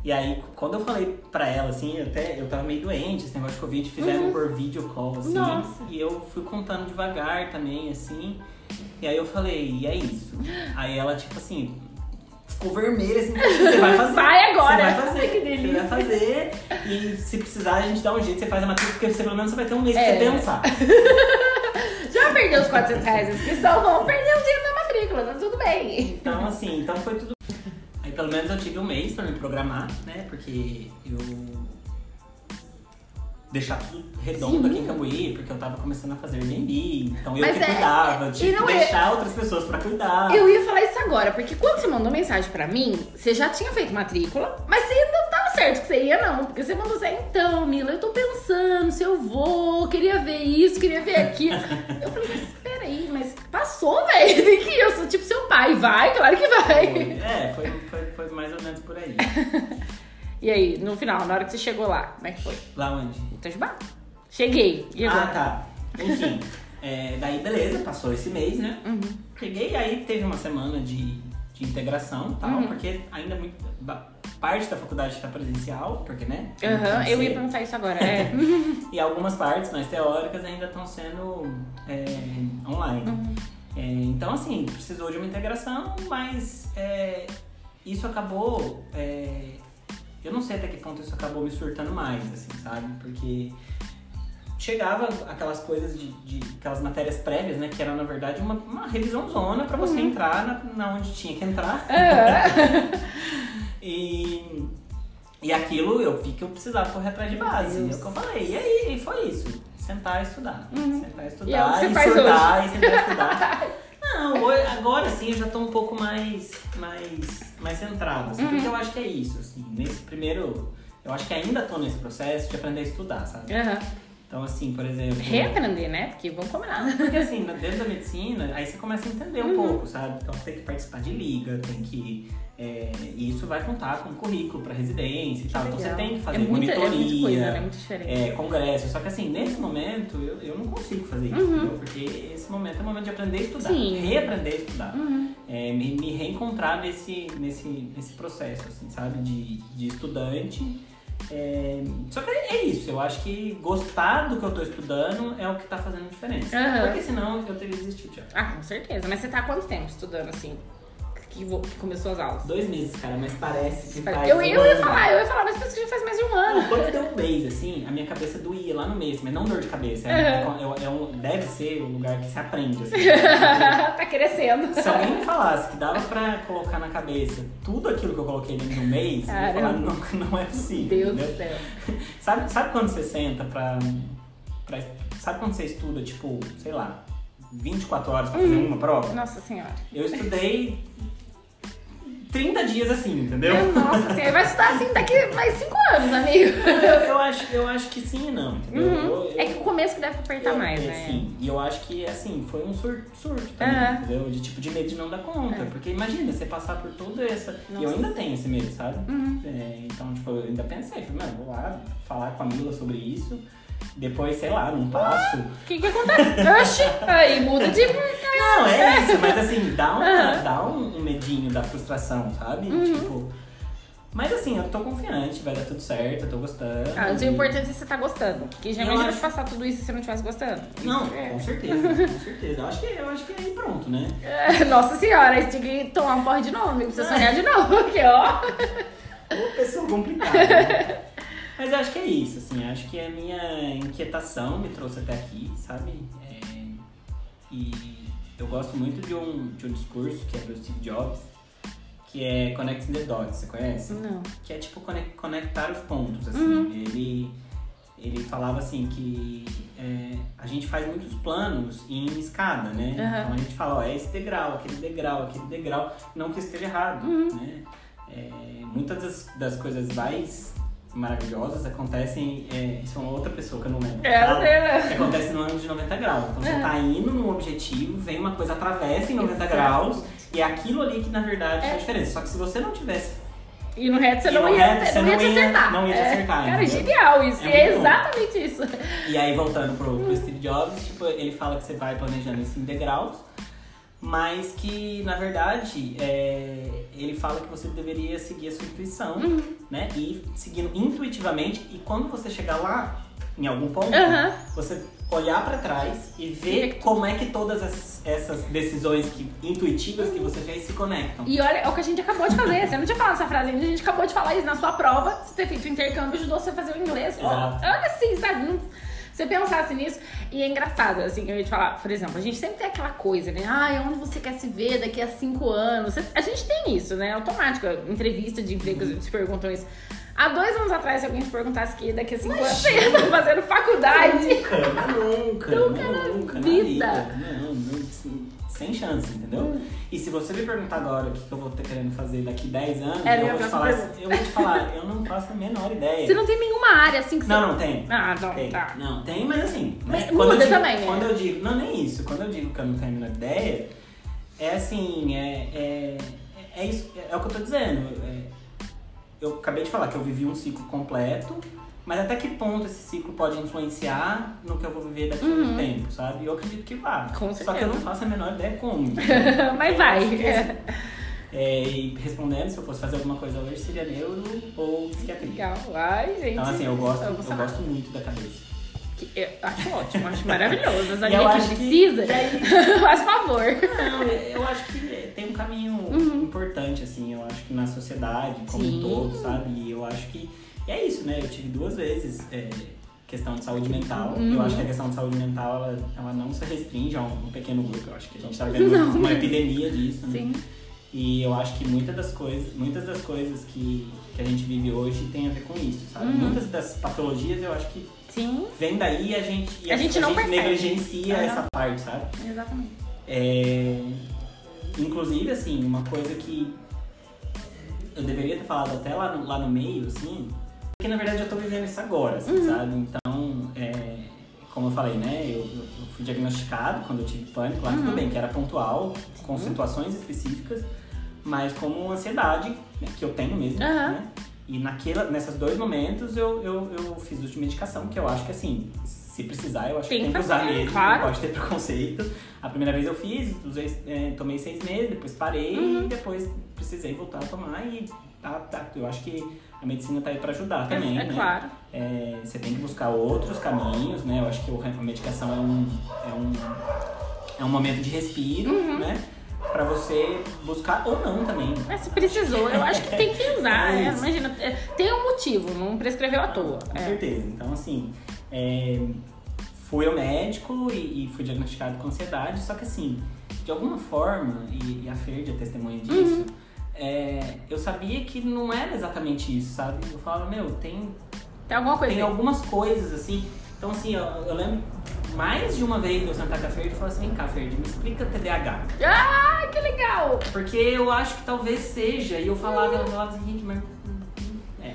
E aí, quando eu falei pra ela, assim, eu até eu tava meio doente, esse negócio de Covid, fizeram por video call, assim. Uhum. Nossa. E eu fui contando devagar também, assim. E aí eu falei, e é isso. Aí ela, tipo assim, ficou vermelha, assim, você vai fazer. Vai agora. Você vai fazer. Que delícia. Você vai fazer. E se precisar, a gente dá um jeito, você faz a matrícula, porque você, pelo menos você vai ter um mês pra É. você pensar. Já perdeu os 400 reais de inscrição? Vamos perder o dinheiro da matrícula, tá tudo bem. Então, assim, então foi tudo. Pelo menos eu tive um mês pra me programar, né? Porque eu. Deixar tudo redondo Sim. aqui em Cambuí, porque eu tava começando a fazer Airbnb, então eu Mas que é- cuidava, eu e tive que não é- deixar outras pessoas pra cuidar. Eu ia falar isso agora, porque quando você mandou mensagem pra mim, você já tinha feito matrícula, mas você não tava certo que você ia, não. Porque você mandou assim, então, Mila, eu tô pensando se eu vou, queria ver isso, queria ver aquilo. eu falei, mas peraí, mas passou, velho. Tem que ir, eu sou tipo seu pai, vai, claro que vai. Foi- É, foi, foi, foi mais ou menos por aí. E aí, no final, na hora que você chegou lá, como é que foi? Lá onde? Itajubá. Cheguei. E Ah, agora? tá. Enfim, é, daí beleza, passou esse mês, né? Uhum. Cheguei, aí teve uma semana de, de integração e tal, Uhum. porque ainda muito. Parte da faculdade está presencial, porque, né? Aham, tem eu ia perguntar isso agora. É. E algumas partes mais teóricas ainda estão sendo é, online. Uhum. É, então, assim, precisou de uma integração, mas é, isso acabou. é, eu não sei até que ponto isso acabou me surtando mais, assim, sabe? Porque chegava aquelas coisas de, de- aquelas matérias prévias, né? Que era na verdade uma, uma revisão zona pra você entrar na, na onde tinha que entrar. Aham. E, e aquilo eu vi que eu precisava correr atrás de base. É o que eu falei. E aí e foi isso. Sentar e estudar. Uhum. Sentar e E é que estudar você e, e sentar e estudar. Não, agora sim eu já tô um pouco mais, mais, mais centrado. assim, Uhum. Porque eu acho que é isso, assim. Nesse primeiro. Eu acho que ainda tô nesse processo de aprender a estudar, sabe? Aham. Então, assim, por exemplo. Reaprender, né? Porque vamos combinar. Porque assim, dentro da medicina, aí você começa a entender um Uhum. pouco, sabe? Então tem que participar de liga, tem que. É, e isso vai contar com currículo para residência e tal. Então você Legal. tem que fazer é muita, monitoria, É coisa, né? Muito diferente. é, congresso. Só que assim, nesse momento eu, eu não consigo fazer isso, Uhum. Porque esse momento é o momento de aprender a estudar, Sim. reaprender a estudar. Uhum. É, me, me reencontrar nesse, nesse, nesse processo, assim, sabe? De, de estudante. É, só que é isso, eu acho que gostar do que eu tô estudando é o que tá fazendo diferença. Aham. Porque senão eu teria desistido já. Ah, com certeza. Mas você tá há quanto tempo estudando assim? Que, vo- que começou as aulas? Dois meses, cara, mas parece que faz Eu, um eu ia ano. falar, eu ia falar, mas pensa que já faz mais de um ano. Não, quando deu um mês, assim, a minha cabeça doía lá no mês, mas não dor de cabeça. É, é, é- é um, deve ser o lugar que se aprende, assim. tá crescendo. Se alguém me falasse que dava pra colocar na cabeça tudo aquilo que eu coloquei dentro de um mês, eu ia falar, Caramba. não, não é possível. Deus do céu. Sabe, sabe quando você senta pra, pra- Sabe quando você estuda, tipo, sei lá, 24 horas pra fazer Uhum. uma prova? Nossa senhora. Eu estudei 30 dias assim, entendeu? Meu, nossa senhora. Vai estudar assim daqui mais cinco anos, amigo. Eu, eu acho, eu acho que sim e não, entendeu? Uhum. Eu- eu- É que o começo que deve apertar mais, é, né? Sim, e eu acho que, assim, foi um sur surto também, Aham. entendeu? De tipo, de medo de não dar conta. É. Porque imagina, você passar por toda essa... E eu Nossa. ainda tenho esse medo, sabe? Uhum. É, então, tipo, eu ainda pensei, falei, mano, vou lá falar com a Mila sobre isso. Depois, sei lá, não passo. O que que acontece? Oxi, aí muda de... Não, é isso, mas assim, dá, Aham. dá um, um medinho da frustração, sabe? Uhum. Tipo. Mas assim, eu tô confiante, vai dar tudo certo, eu tô gostando. Ah, mas o E- importante é você tá gostando. Porque já Eu imagina acho- passar tudo isso se você não estivesse gostando. Não, é- com certeza, com certeza. Eu acho que, eu acho que aí pronto, né? É, Nossa senhora, aí você tinha que tomar um porre de novo, amigo, pra você sonhar de novo. Aqui, ó. Ô, pessoa complicada. né? Mas eu acho que é isso, assim, eu acho que a minha inquietação me trouxe até aqui, sabe? É, e eu gosto muito de um, de um discurso que é do Steve Jobs, que é Connecting the Dots, você conhece? Não. que é tipo conec- conectar os pontos, assim. Uhum. Ele, ele falava assim que é, a gente faz muitos planos em escada, né? Aham. Então a gente fala, ó, é esse degrau, aquele degrau, aquele degrau, não que esteja errado, Uhum. né? É, muitas das, das coisas mais maravilhosas acontecem, é, isso é uma outra pessoa que eu não lembro. É, que acontece no ângulo de 90 graus. Então você É. tá indo num objetivo, vem uma coisa, atravessa em 90 Exato. graus, e é aquilo ali que na verdade É. faz diferença. Só que se você não tivesse E no reto você não ia, reto você não ia não te ia- acertar. não ia te É, acertar, Cara, entendeu? genial isso. É é muito bom. exatamente isso. E aí, voltando pro, pro Steve Jobs, tipo, ele fala que você vai planejando isso em degraus, mas que, na verdade, é, ele fala que você deveria seguir a sua intuição, Uhum. né? E seguindo intuitivamente, e quando você chegar lá, em algum ponto, Aham. você olhar pra trás e Ver como é que todas as- essas decisões que- intuitivas que você fez se conectam. E olha, é o que a gente acabou de fazer. Você não tinha falado essa frase ainda, a gente acabou de falar isso na sua prova. Você ter feito o intercâmbio ajudou você a fazer o inglês. Exato. Olha assim, sabe? Você pensasse nisso, e é engraçado, assim, eu ia te falar, por exemplo, a gente sempre tem aquela coisa, né? Ah, onde você quer se ver daqui a cinco anos? A gente tem isso, né? Automático. Entrevista de emprego, eles te perguntam isso. Há dois anos atrás, se alguém te perguntasse que daqui a cinco anos você ia estar fazendo faculdade. Nunca, nunca, Nunca nunca, na vida. Não, não, sem- chance, entendeu? Hum. E se você me perguntar agora o que que eu vou estar querendo fazer daqui 10 anos, É, eu, vou te falar, pergunta. eu vou te falar, eu não faço a menor ideia. Você não tem nenhuma área assim que você. Não, não tem. Ah, não, Tem. tá. Não, tem, mas assim. Mas né, muda digo, também, né? Quando eu digo. Não, nem isso. Quando eu digo que eu não tenho a menor ideia, é assim, é. É, é, isso, é, o que eu tô dizendo. é, eu acabei de falar que eu vivi um ciclo completo, mas até que ponto esse ciclo pode influenciar no que eu vou viver daqui a Uhum. um tempo, sabe? Eu acredito que vá. Com Só que eu não faço a menor ideia como. Mas vai. que, é, e respondendo, se eu fosse fazer alguma coisa hoje, seria neuro ou psiquiatria. Legal. Ai, gente. Então, assim, eu gosto, eu eu gosto muito da cabeça. Que eu acho ótimo, acho maravilhoso. As eu amigas acho que que- precisa, e aí- faz favor. Não, eu acho que tem um caminho importante, assim, eu acho que na sociedade como Sim. um todo, sabe? E eu acho que e é isso, né? Eu tive duas vezes é, questão de saúde mental. Uhum. Eu acho que a questão de saúde mental, ela, ela não se restringe a um, um pequeno grupo. Eu acho que a gente tá vendo Não. uma epidemia disso, né? Sim. E eu acho que muitas das coisas, muitas das coisas que, que a gente vive hoje tem a ver com isso, sabe? Uhum. Muitas das patologias eu acho que Sim, vem daí e a gente, e A gente não percebe. negligencia essa parte, sabe? exatamente. É, inclusive, assim, uma coisa que eu deveria ter falado até lá no, lá no meio, assim, porque na verdade eu tô vivendo isso agora, assim, Uhum. sabe? Então, é, como eu falei, né, eu, eu fui diagnosticado quando eu tive pânico, lá Uhum. tudo bem, que era pontual, com Sim. situações específicas, mas como ansiedade, né, que eu tenho mesmo, né? E naquela, nesses dois momentos eu, eu, eu fiz uso de medicação, que eu acho que assim, se precisar, eu acho Tem que tem que usar mesmo, claro. não pode ter preconceito. A primeira vez eu fiz, usei, é, tomei seis meses, depois parei Uhum. e depois precisei voltar a tomar e tá, tá, eu acho que a medicina tá aí pra ajudar também, é, é né? claro. É, você tem que buscar outros caminhos, né? Eu acho que a medicação é um, é um, é um momento de respiro, Uhum. né? pra você buscar ou não também. Mas se precisou, eu acho que tem que usar. É né? Imagina, é, tem um motivo, não prescreveu à toa. Com É. certeza. Então, assim, é, fui ao médico e, e fui diagnosticado com ansiedade, só que assim, de alguma forma, e, e a Ferdi é testemunha disso, Uhum. É, eu sabia que não era exatamente isso, sabe? Eu falava, meu, tem, Tem alguma coisa tem aí. algumas coisas, assim. Então, assim, eu, eu lembro mais de uma vez eu sentar com a Ferdi e falar assim, vem cá, Ferdi, me explica TDAH. Ah, que legal! Porque eu acho que talvez seja. E eu falava, ela falava assim, gente, mas.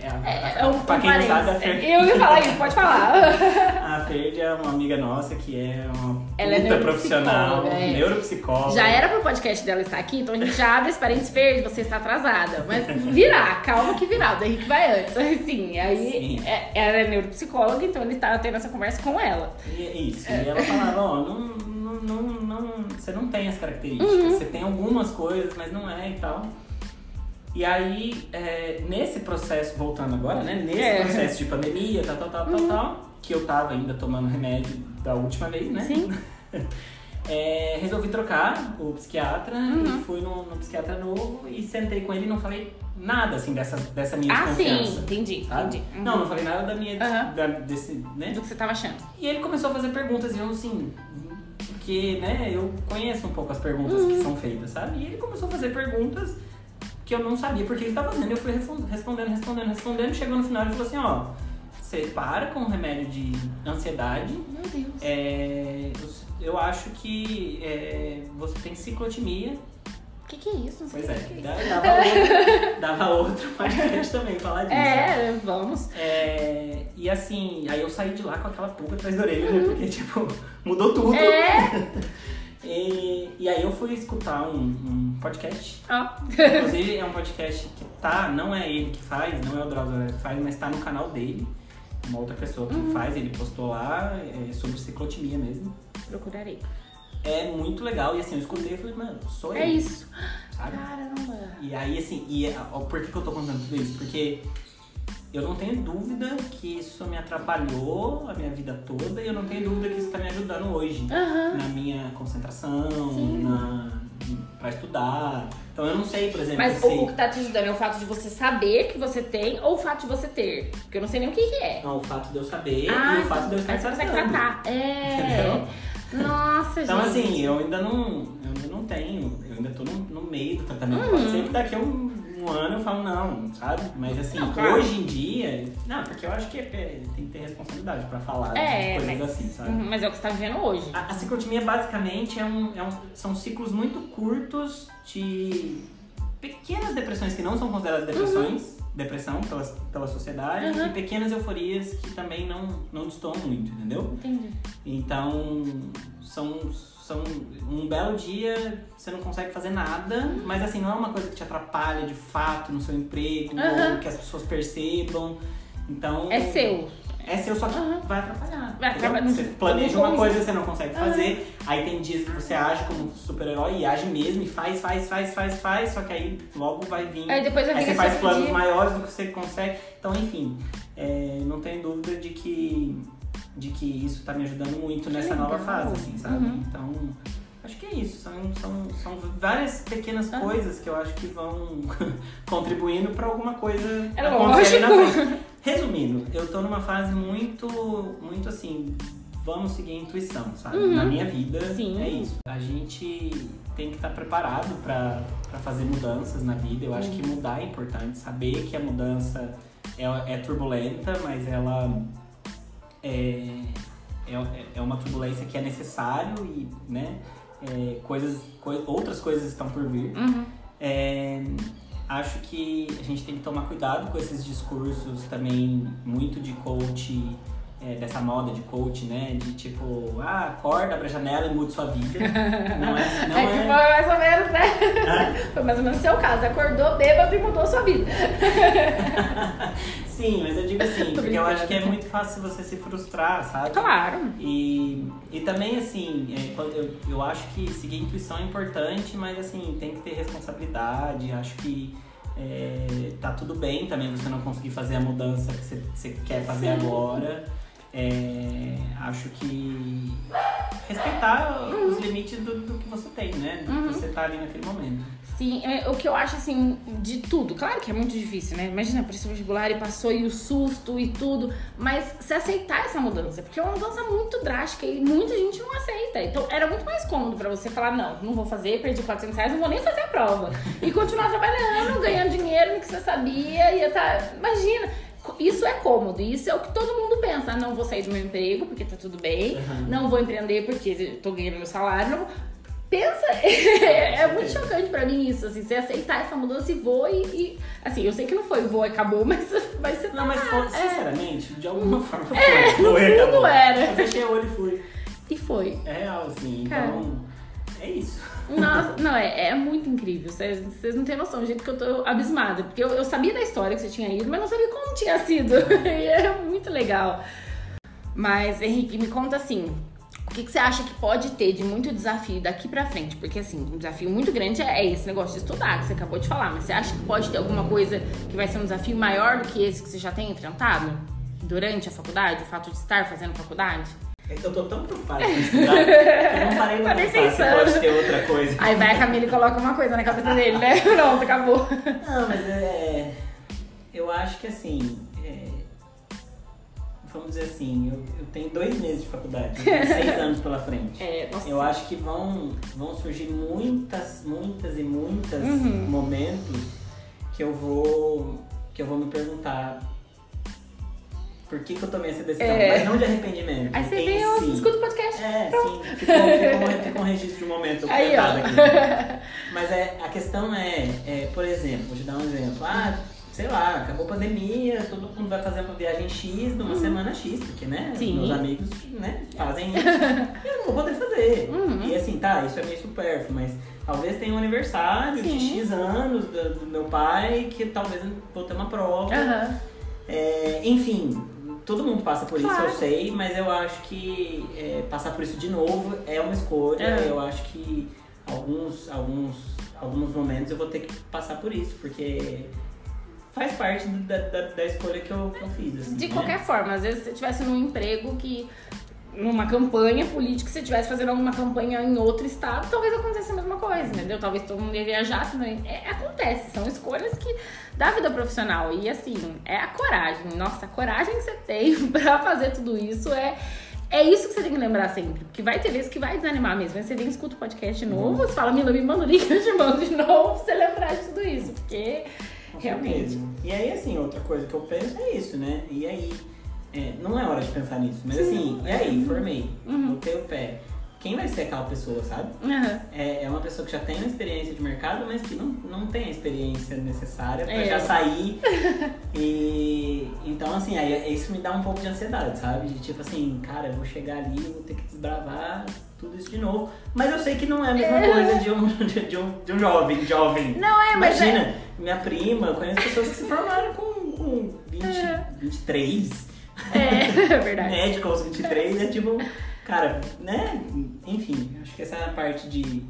É, É, é um, pra quem não sabe, a Eu ia falar isso, pode falar. a Ferdi é uma amiga nossa que é uma Ela é profissional, neuropsicóloga, é. neuropsicóloga. Já era pro podcast dela estar aqui, então a gente já abre esse parênteses verde, você está atrasada. Mas virá, calma que virá, o Henrique vai antes. Sim, aí Sim. é- ela é neuropsicóloga, então ele está tendo essa conversa com ela. E é isso. E ela falava, ó, não, não, não, não- você não tem as características. Uhum. Você tem algumas coisas, mas não é e tal. E aí, é, nesse processo, voltando agora, né? Nesse É. Uhum. processo de pandemia, tal, tal, tal, tal, tal, que eu tava ainda tomando remédio da última vez, né? Sim. É, resolvi trocar o psiquiatra Uhum. e fui no, no psiquiatra novo e sentei com ele e não falei nada, assim, dessa, dessa minha Ah, sim, desconfiança. entendi, Sabe? entendi. Uhum. Não, não falei nada da minha, da- desse, né? Do que você tava achando. E ele começou a fazer perguntas e eu assim, porque, né, eu conheço um pouco as perguntas que Uhum. são feitas, sabe? E ele começou a fazer perguntas que eu não sabia porque ele estava fazendo. Eu fui respon- respondendo, respondendo, respondendo. Chegou no final e falou assim, ó, você para com o remédio de ansiedade. Meu Deus. É, eu- acho que é, você tem ciclotimia. O que, que é isso? Não sei Pois é, que que dava outro, dava outro podcast também falar disso. É, vamos. É, e assim, aí eu saí de lá com aquela pulga atrás da orelha, né? Porque, tipo, mudou tudo. É. E, e aí eu fui escutar um, um podcast. Ó. Inclusive, é um podcast que tá, não é ele que faz, não é o Drauzio Varela que faz, mas tá no canal dele. Uma outra pessoa que faz, ele postou lá, é sobre ciclotimia mesmo. Procurarei. É muito legal. E assim, eu escutei e falei, mano, sou eu. É isso. Sabe? Caramba. E aí, assim, e ó, por que, que eu tô contando tudo isso? Porque eu não tenho dúvida que isso me atrapalhou a minha vida toda e eu não tenho dúvida que isso tá me ajudando hoje. Aham. Na minha concentração, Sim. na, pra estudar. Então eu não sei, por exemplo, Mas o, que tá te ajudando é o fato de você saber que você tem ou o fato de você ter? Porque eu não sei nem o que, que é. Não, o fato de eu saber Ah, e o fato de eu estar aí você consegue tratando. tratar. É. Entendeu? Nossa, Então gente. assim, eu ainda não. Eu ainda não tenho. Eu ainda tô no, no meio do tratamento. Uhum. Pode ser que daqui a um, um ano eu falo não, sabe? Mas assim, Não, claro. hoje em dia. Não, porque eu acho que é- tem que ter responsabilidade pra falar É, de coisas mas, assim, sabe? Uhum, mas é o que você tá vivendo hoje. A, a ciclotimia basicamente é um, é um- são ciclos muito curtos de pequenas depressões que não são consideradas depressões, depressão pela, pela sociedade, Uhum. e pequenas euforias que também não, não destoam muito, entendeu? Entendi. Então, são, são um belo dia, você não consegue fazer nada, mas assim, não é uma coisa que te atrapalha de fato no seu emprego, Aham. ou que as pessoas percebam. Então. É seu. É seu, só que Aham. vai atrapalhar. Vai atrapalhar. Você planeja uma coisa que você não consegue fazer, aí tem dias que você age como super-herói e age mesmo, e faz, faz, faz, faz, faz, só que aí logo vai vir. Aí depois vai Aí você faz outro planos dia. maiores do que você consegue. Então, enfim, é, não tenho dúvida de que, de que isso tá me ajudando muito nessa nova legal. fase, assim, sabe? Uhum. Então, acho que é isso. São, são, são várias pequenas Ah. coisas que eu acho que vão contribuindo pra alguma coisa É acontecer na frente. Resumindo, eu tô numa fase muito, muito assim, vamos seguir a intuição, sabe? Uhum. Na minha vida, Sim. é isso. A gente tem que estar preparado pra pra fazer mudanças na vida. Eu acho que Uhum. mudar é importante. Saber que a mudança é, é turbulenta, mas ela é, é, é uma turbulência que é necessário e, né, é, coisas, coi- outras coisas estão por vir. Uhum. É, acho que a gente tem que tomar cuidado com esses discursos também muito de coach, é, dessa moda de coach, né? De tipo, ah, acorda, abre a janela e mude sua vida. Não é. Não é que foi é... mais ou menos, né? Ah, Foi mais ou menos o seu caso. Acordou bêbado e mudou sua vida. Sim, mas eu digo assim, porque eu acho que é muito fácil você se frustrar, sabe? Claro. E, e também, assim, é, eu, eu acho que seguir a intuição é importante, mas, assim, tem que ter responsabilidade. Acho que é, tá tudo bem também você não conseguir fazer a mudança que você, você quer fazer Sim. agora. É, acho que respeitar os limites do, do que você tem, né? Do que você tá ali naquele momento. Sim, é, o que eu acho assim, de tudo, claro que é muito difícil, né? Imagina, apareceu vestibular e passou e o susto e tudo, mas se aceitar essa mudança, porque é uma mudança muito drástica e muita gente não aceita. Então era muito mais cômodo pra você falar: não, não vou fazer, perdi 400 reais, não vou nem fazer a prova. E continuar trabalhando, ganhando dinheiro no que você sabia, ia tá. Imagina. Isso é cômodo, isso é o que todo mundo pensa. Não vou sair do meu emprego porque tá tudo bem, Uhum. não vou empreender porque tô ganhando meu salário. Pensa, é muito chocante pra mim isso, assim, você aceitar essa mudança e vou e, e- assim, eu sei que não foi vou e acabou, mas, mas você tá Não, mas lá, foi, é. sinceramente, de alguma forma foi. É, no Foi, acabou. era. Eu fechei o olho e fui. E foi. É real, assim. Cara. Então, é isso. Nossa, não, é, é muito incrível. Vocês, não têm noção do jeito que eu tô abismada. Porque eu, eu sabia da história que você tinha ido, mas não sabia como tinha sido. E é muito legal. Mas, Henrique, me conta assim. O que, que você acha que pode ter de muito desafio daqui pra frente? Porque, assim, um desafio muito grande é é esse negócio de estudar, que você acabou de falar. Mas você acha que pode ter alguma coisa que vai ser um desafio maior do que esse que você já tem enfrentado? Durante a faculdade? O fato de estar fazendo faculdade? É que eu tô tão preocupado com estudar que eu não parei pra Parei pensar se pensando. pode ter outra coisa. Aí vai a Camila e coloca uma coisa na cabeça dele, né? Pronto, acabou. Não, mas é. Eu acho que assim. é, vamos dizer assim, eu, eu tenho dois meses de faculdade, eu tenho seis anos pela frente. É. Eu acho que vão, vão surgir muitas, muitas e muitas Uhum. momentos que eu vou. que eu vou me perguntar por que, que eu tomei essa decisão. É. Mas não de arrependimento. Aí você vem, eu si. escuta o podcast. É, sim. Ficou, um- registro de um momento Aí, aqui. Mas é, a questão é, é, por exemplo, vou te dar um exemplo. Ah, sei lá, acabou a pandemia, todo mundo vai fazer uma viagem X numa semana X, porque, né, Uhum. Sim. meus amigos, né, fazem isso. eu não vou poder fazer. Uhum. E assim, tá, isso é meio supérfluo, mas talvez tenha um aniversário de Sim. X anos do, do meu pai, que talvez eu vou ter uma prova. Aham. É, enfim, todo mundo passa por isso, Claro. eu sei, mas eu acho que é, passar por isso de novo é uma escolha. É. Eu acho que alguns, alguns, alguns momentos eu vou ter que passar por isso, porque faz parte da, da, da escolha que eu, que eu fiz. assim, De né? qualquer forma, às vezes se você estivesse num emprego que. Numa campanha política, se você estivesse fazendo alguma campanha em outro estado, talvez acontecesse a mesma coisa, entendeu? Talvez todo mundo ia viajar, senão- é, acontece, são escolhas que da vida profissional. E assim, é a coragem. Nossa, a coragem que você tem pra fazer tudo isso é. É isso que você tem que lembrar sempre. Porque vai ter vezes que vai desanimar mesmo. Aí você vem, escuta o podcast de novo, você fala, Mila, me manda o link, eu te mando de novo pra você lembrar de tudo isso. Porque Com realmente. certeza. E aí, assim, outra coisa que eu penso é isso, né? E aí, é, não é hora de pensar nisso, mas assim, e aí, formei, Uhum. botei o pé. Quem vai ser aquela pessoa, sabe? Aham. É, é uma pessoa que já tem uma experiência de mercado, mas que não, não tem a experiência necessária pra É. já sair. e então, assim, aí isso me dá um pouco de ansiedade, sabe? De tipo assim, cara, eu vou chegar ali e vou ter que desbravar tudo isso de novo. Mas eu sei que não é a mesma coisa de um, de, de um, de um jovem, jovem. Não é, mas é- Imagina, minha prima, eu conheço pessoas que se formaram com, com 20, É. 23 É, é verdade. médico aos 23 é tipo, cara, né? Enfim, acho que essa parte de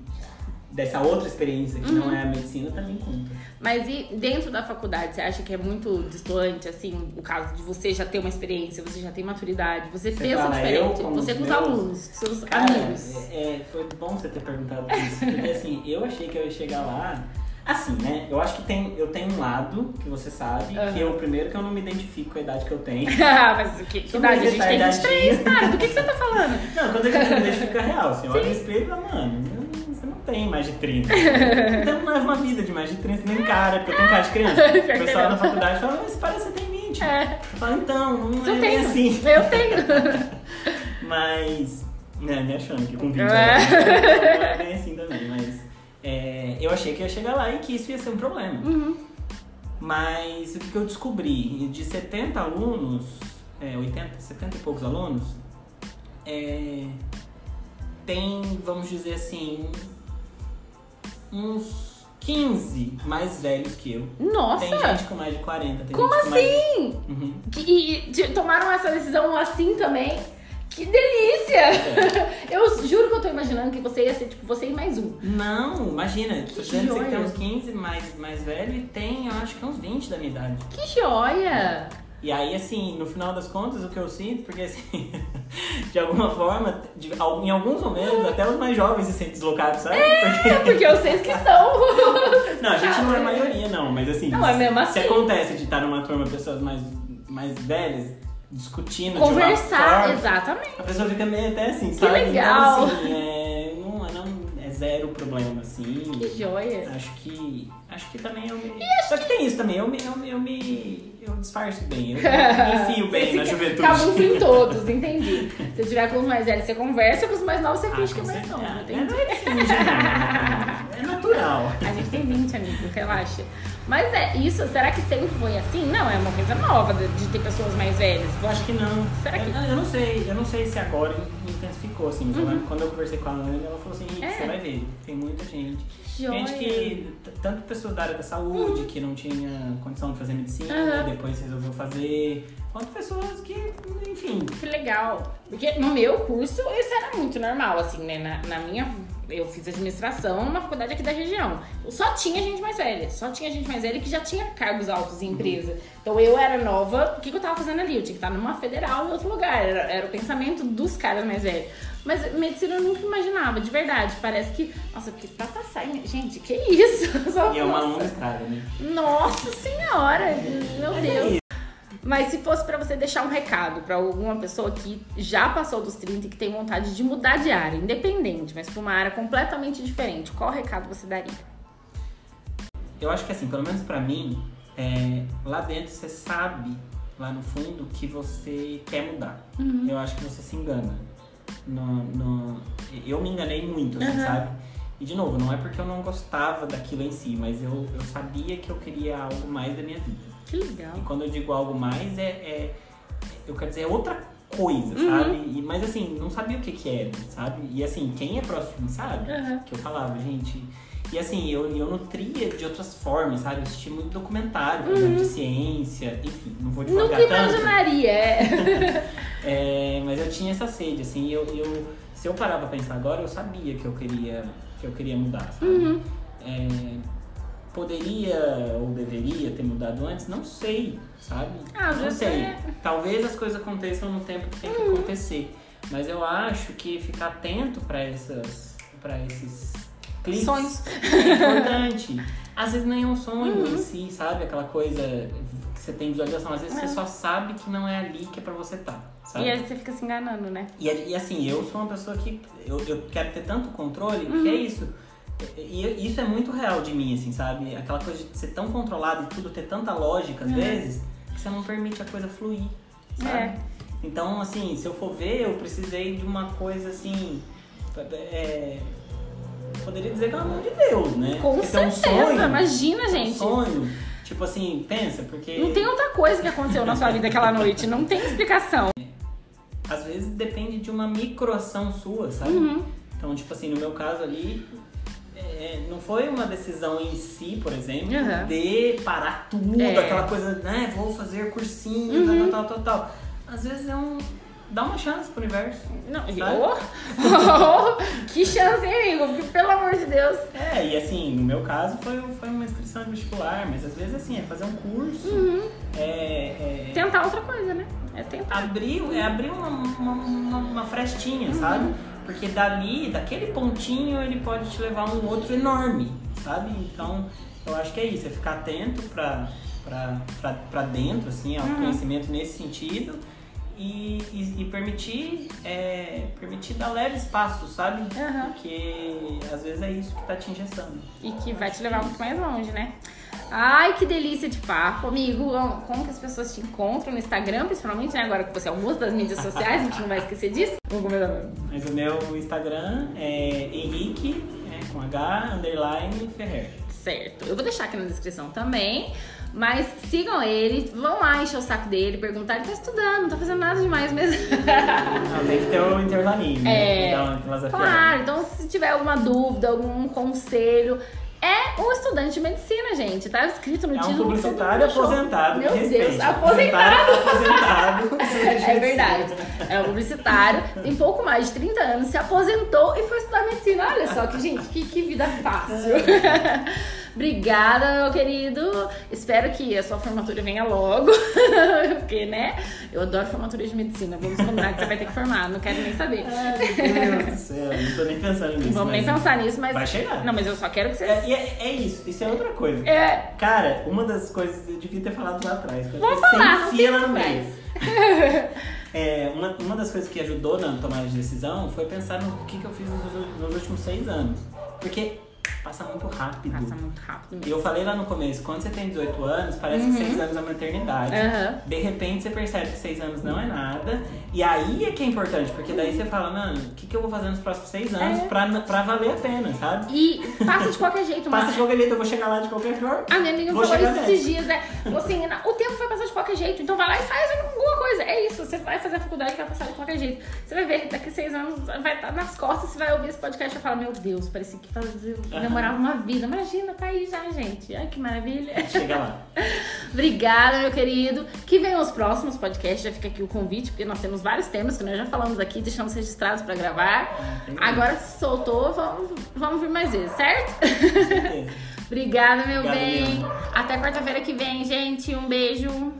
dessa outra experiência que não é a medicina também conta. Mas e dentro da faculdade, você acha que é muito distante, assim, o caso de você já ter uma experiência, você já tem maturidade, você, Você pensa fala, eu diferente, com você com os alunos, seus Cara, amigos. é, é, foi bom você ter perguntado isso, porque assim, eu achei que eu ia chegar lá. Assim, né? Eu acho que tem, eu tenho um lado, que você sabe, Aham. que eu primeiro que eu não me identifico com a idade que eu tenho. Ah, mas o que, que idade? A gente tem retardadinha. 23, cara. Do que, que você tá falando? Não, quando a gente me identifica é real, assim, eu olho no espelho e mano, você não tem mais de 30. Não tem mais uma vida de mais de 30, nem cara, porque eu tenho cara de criança. Pior O pessoal não. na faculdade fala, mas parece que você tem 20. É, Eu falo, então, não eu é bem tenho. assim. Eu tenho. Mas, né, me achando que com 20 É. então, não é bem assim também, mas é, eu achei que ia chegar lá e que isso ia ser um problema. Uhum. Mas o que eu descobri? De 70 alunos, é, 80, 70 e poucos alunos, é, tem, vamos dizer assim, uns 15 mais velhos que eu. Nossa! Tem gente com mais de 40. Tem Como gente com mais- assim? Uhum. Que, e de- tomaram essa decisão assim também? Que delícia! É. Eu juro que eu tô imaginando que você ia ser, tipo, você e mais um. Não, imagina, Que dizendo que tem joia. uns 15 mais, mais velho e tem, eu acho que uns 20 da minha idade. Que joia! E aí, assim, no final das contas, o que eu sinto, porque assim, de alguma forma, de, em alguns momentos, até os mais jovens se sentem deslocados, sabe? Porque, é, porque vocês que são. não, a gente não é a maioria, não, mas assim, não, é mesmo assim. se acontece de estar numa turma pessoas mais, mais velhas, discutindo Conversar, de uma forma, exatamente. A pessoa fica meio até assim, que sabe? legal. Então, assim, é, não, não, é zero problema, assim. Que joia. Acho que. Acho que também eu me. Só que tem isso também, eu me. Eu, eu me. Eu disfarço bem, eu me enfio bem na juventude. Camufla em todos, entendi. Se tiver com os mais velhos, você conversa, com os mais novos, você Ah, finge que é mais novo. certeza. Entendi. É, finge, né? é natural. Amigo, relaxa. Mas é, isso, será que sempre foi assim? Não, é uma coisa nova de, de ter pessoas mais velhas. Eu acho que não. Será que- Eu, eu não sei, eu não sei se agora intensificou, assim. mas que Quando eu conversei com a Ana, ela falou assim, Uhum. É. você vai ver, tem muita gente. Gente que, tanto pessoas da área da saúde, que não tinha condição de fazer medicina, Uhum. depois resolveu fazer, quanto pessoas que, enfim, Que legal. Porque no meu curso isso era muito normal, assim, né? Na, na minha. Eu fiz administração numa faculdade aqui da região. Só tinha gente mais velha. Só tinha gente mais velha que já tinha cargos altos em empresa. Então eu era nova. O que, que eu tava fazendo ali? Eu tinha que estar numa federal em outro lugar. Era, era o pensamento dos caras mais velhos. Mas medicina eu nunca imaginava, de verdade. Parece que. Nossa, porque pra passar. em- Gente, que isso? Só- e é uma longa estrada, né? Nossa senhora! Meu Mas é Deus! isso. Mas se fosse pra você deixar um recado pra alguma pessoa que já passou dos 30 e que tem vontade de mudar de área, independente, mas pra uma área completamente diferente, qual recado você daria? Eu acho que assim, pelo menos pra mim, é, lá dentro você sabe, lá no fundo, que você quer mudar. Uhum. Eu acho que você se engana. No, no- eu me enganei muito, assim, Uhum. sabe? E de novo, não é porque eu não gostava daquilo em si, mas eu, eu sabia que eu queria algo mais da minha vida. Que legal. E quando eu digo algo mais, é, é- eu quero dizer é outra coisa, Uhum. sabe? E- mas assim, não sabia o que que era, sabe? E assim, quem é próximo sabe Uhum. que eu falava, gente. E assim, eu, eu nutria de outras formas, sabe? Eu assisti muito documentário, exemplo, de ciência, enfim, não vou Nunca divulgar tanto. imaginaria. é. É, mas eu tinha essa sede, assim, eu, eu, se eu parar pra pensar agora, eu sabia que eu queria, que eu queria mudar, sabe? Uhum. É, poderia ou deveria ter mudado antes? Não sei, sabe? Ah, não sei. é- Talvez as coisas aconteçam no tempo que tem que acontecer. Mas eu acho que ficar atento pra essas, para esses cliques Sonhos. é importante. Às vezes nem é um sonho Uhum. em si, sabe? Aquela coisa que você tem visualização. Às vezes É. você só sabe que não é ali que é pra você estar, sabe? E aí você fica se enganando, né? E, e assim, eu sou uma pessoa que eu, eu quero ter tanto controle, Uhum. que é isso. E isso é muito real de mim, assim, sabe? Aquela coisa de ser tão controlado e tudo ter tanta lógica, às Uhum. vezes, que você não permite a coisa fluir, sabe? É. Então, assim, se eu for ver, eu precisei de uma coisa, assim... É, poderia dizer que é a mão de Deus, né? Com Porque tem um certeza, sonho, imagina, tem um gente. sonho. Tipo assim, pensa, porque... Não tem outra coisa que aconteceu na sua vida aquela noite, não tem explicação. Às vezes depende de uma microação sua, sabe? Uhum. Então, tipo assim, no meu caso ali, é, não foi uma decisão em si, por exemplo, Uhum. de parar tudo, É. aquela coisa, né, vou fazer cursinho, Uhum. tal, tal, tal, tal. Às vezes é um. dá uma chance pro universo. Não, oh, oh, que chance, hein, amigo? Porque, Pelo amor de Deus. É, e assim, no meu caso foi, foi uma inscrição de vestibular, mas às vezes assim, é fazer um curso, Uhum. é, é Tentar outra coisa, né? É tentar. abrir, é abrir uma, uma, uma, uma frestinha, Uhum. sabe? Porque dali, daquele pontinho, ele pode te levar a um outro enorme, sabe? Então, eu acho que é isso, é ficar atento pra dentro, assim, ao Uhum. conhecimento nesse sentido e, e, e permitir, é, permitir dar leves passos, sabe? Uhum. Porque às vezes é isso que tá te engessando. E que vai te levar muito mais longe, né? Ai, que delícia de papo, amigo. Como que as pessoas te encontram no Instagram, principalmente, né? Agora que você é o moço das mídias sociais, a gente não vai esquecer disso. Vamos começar. Mas o meu Instagram é Henrique, né, com H, underline, Ferrer. Certo. Eu vou deixar aqui na descrição também. Mas sigam ele, vão lá encher o saco dele, perguntar. Ele tá estudando, não tá fazendo nada demais mesmo. Não, tem que ter o intervalinho, né? É, uma filosofiada. Claro, então se tiver alguma dúvida, algum conselho, é um estudante de medicina, gente. Tá escrito no É um título. publicitário todo mundo achou. aposentado. Meu respeite. Deus, aposentado. Aposentado. É verdade. É um publicitário, tem pouco mais de 30 anos, se aposentou e foi estudar medicina. Olha só que, gente, que, que vida fácil. Obrigada, meu querido. Espero que a sua formatura venha logo. Porque, né? Eu adoro formatura de medicina. Vamos combinar que você vai ter que formar. Não quero nem saber. Ai, meu Deus do céu. Não tô nem pensando nisso. Vamos nem pensar nisso, mas. Vai chegar. Não, mas eu só quero que você. É, e é, é isso, isso é outra coisa. É. Cara, uma das coisas eu devia ter falado lá atrás. Vou você falar, enfia lá no meio. É, uma, uma das coisas que ajudou na tomada de decisão foi pensar no que, que eu fiz nos, nos últimos seis anos. Porque passa muito rápido. Passa muito rápido E mesmo. eu falei lá no começo, quando você tem 18 anos, parece Uhum. que 6 anos é uma eternidade. Aham. De repente você percebe que 6 anos não é nada. E aí é que é importante, porque daí você fala, mano, o que, que eu vou fazer nos próximos 6 anos É. pra, pra valer a pena, sabe? E passa de qualquer jeito, Passa mas- de qualquer jeito, eu vou chegar lá de qualquer forma. A minha amiga falou isso esses dias, né? Assim, "Na- o tempo vai passar de qualquer jeito, então vai lá e faz alguma coisa. É isso, você vai fazer a faculdade vai passar de qualquer jeito. Você vai ver daqui a seis anos vai estar nas costas, você vai ouvir esse podcast e vai falar, meu Deus, parecia que fazia, demorava uma vida. Imagina, tá aí já, gente. Ai, que maravilha. Chega lá. Obrigada, meu querido. Que venham os próximos podcasts, já fica aqui o convite, porque nós temos vários temas que nós já falamos aqui, deixamos registrados pra gravar. tem Agora se soltou, vamos, vamos vir mais vezes, certo? Obrigada, meu Obrigado, bem. Leandro. Até quarta-feira que vem, gente. Um beijo.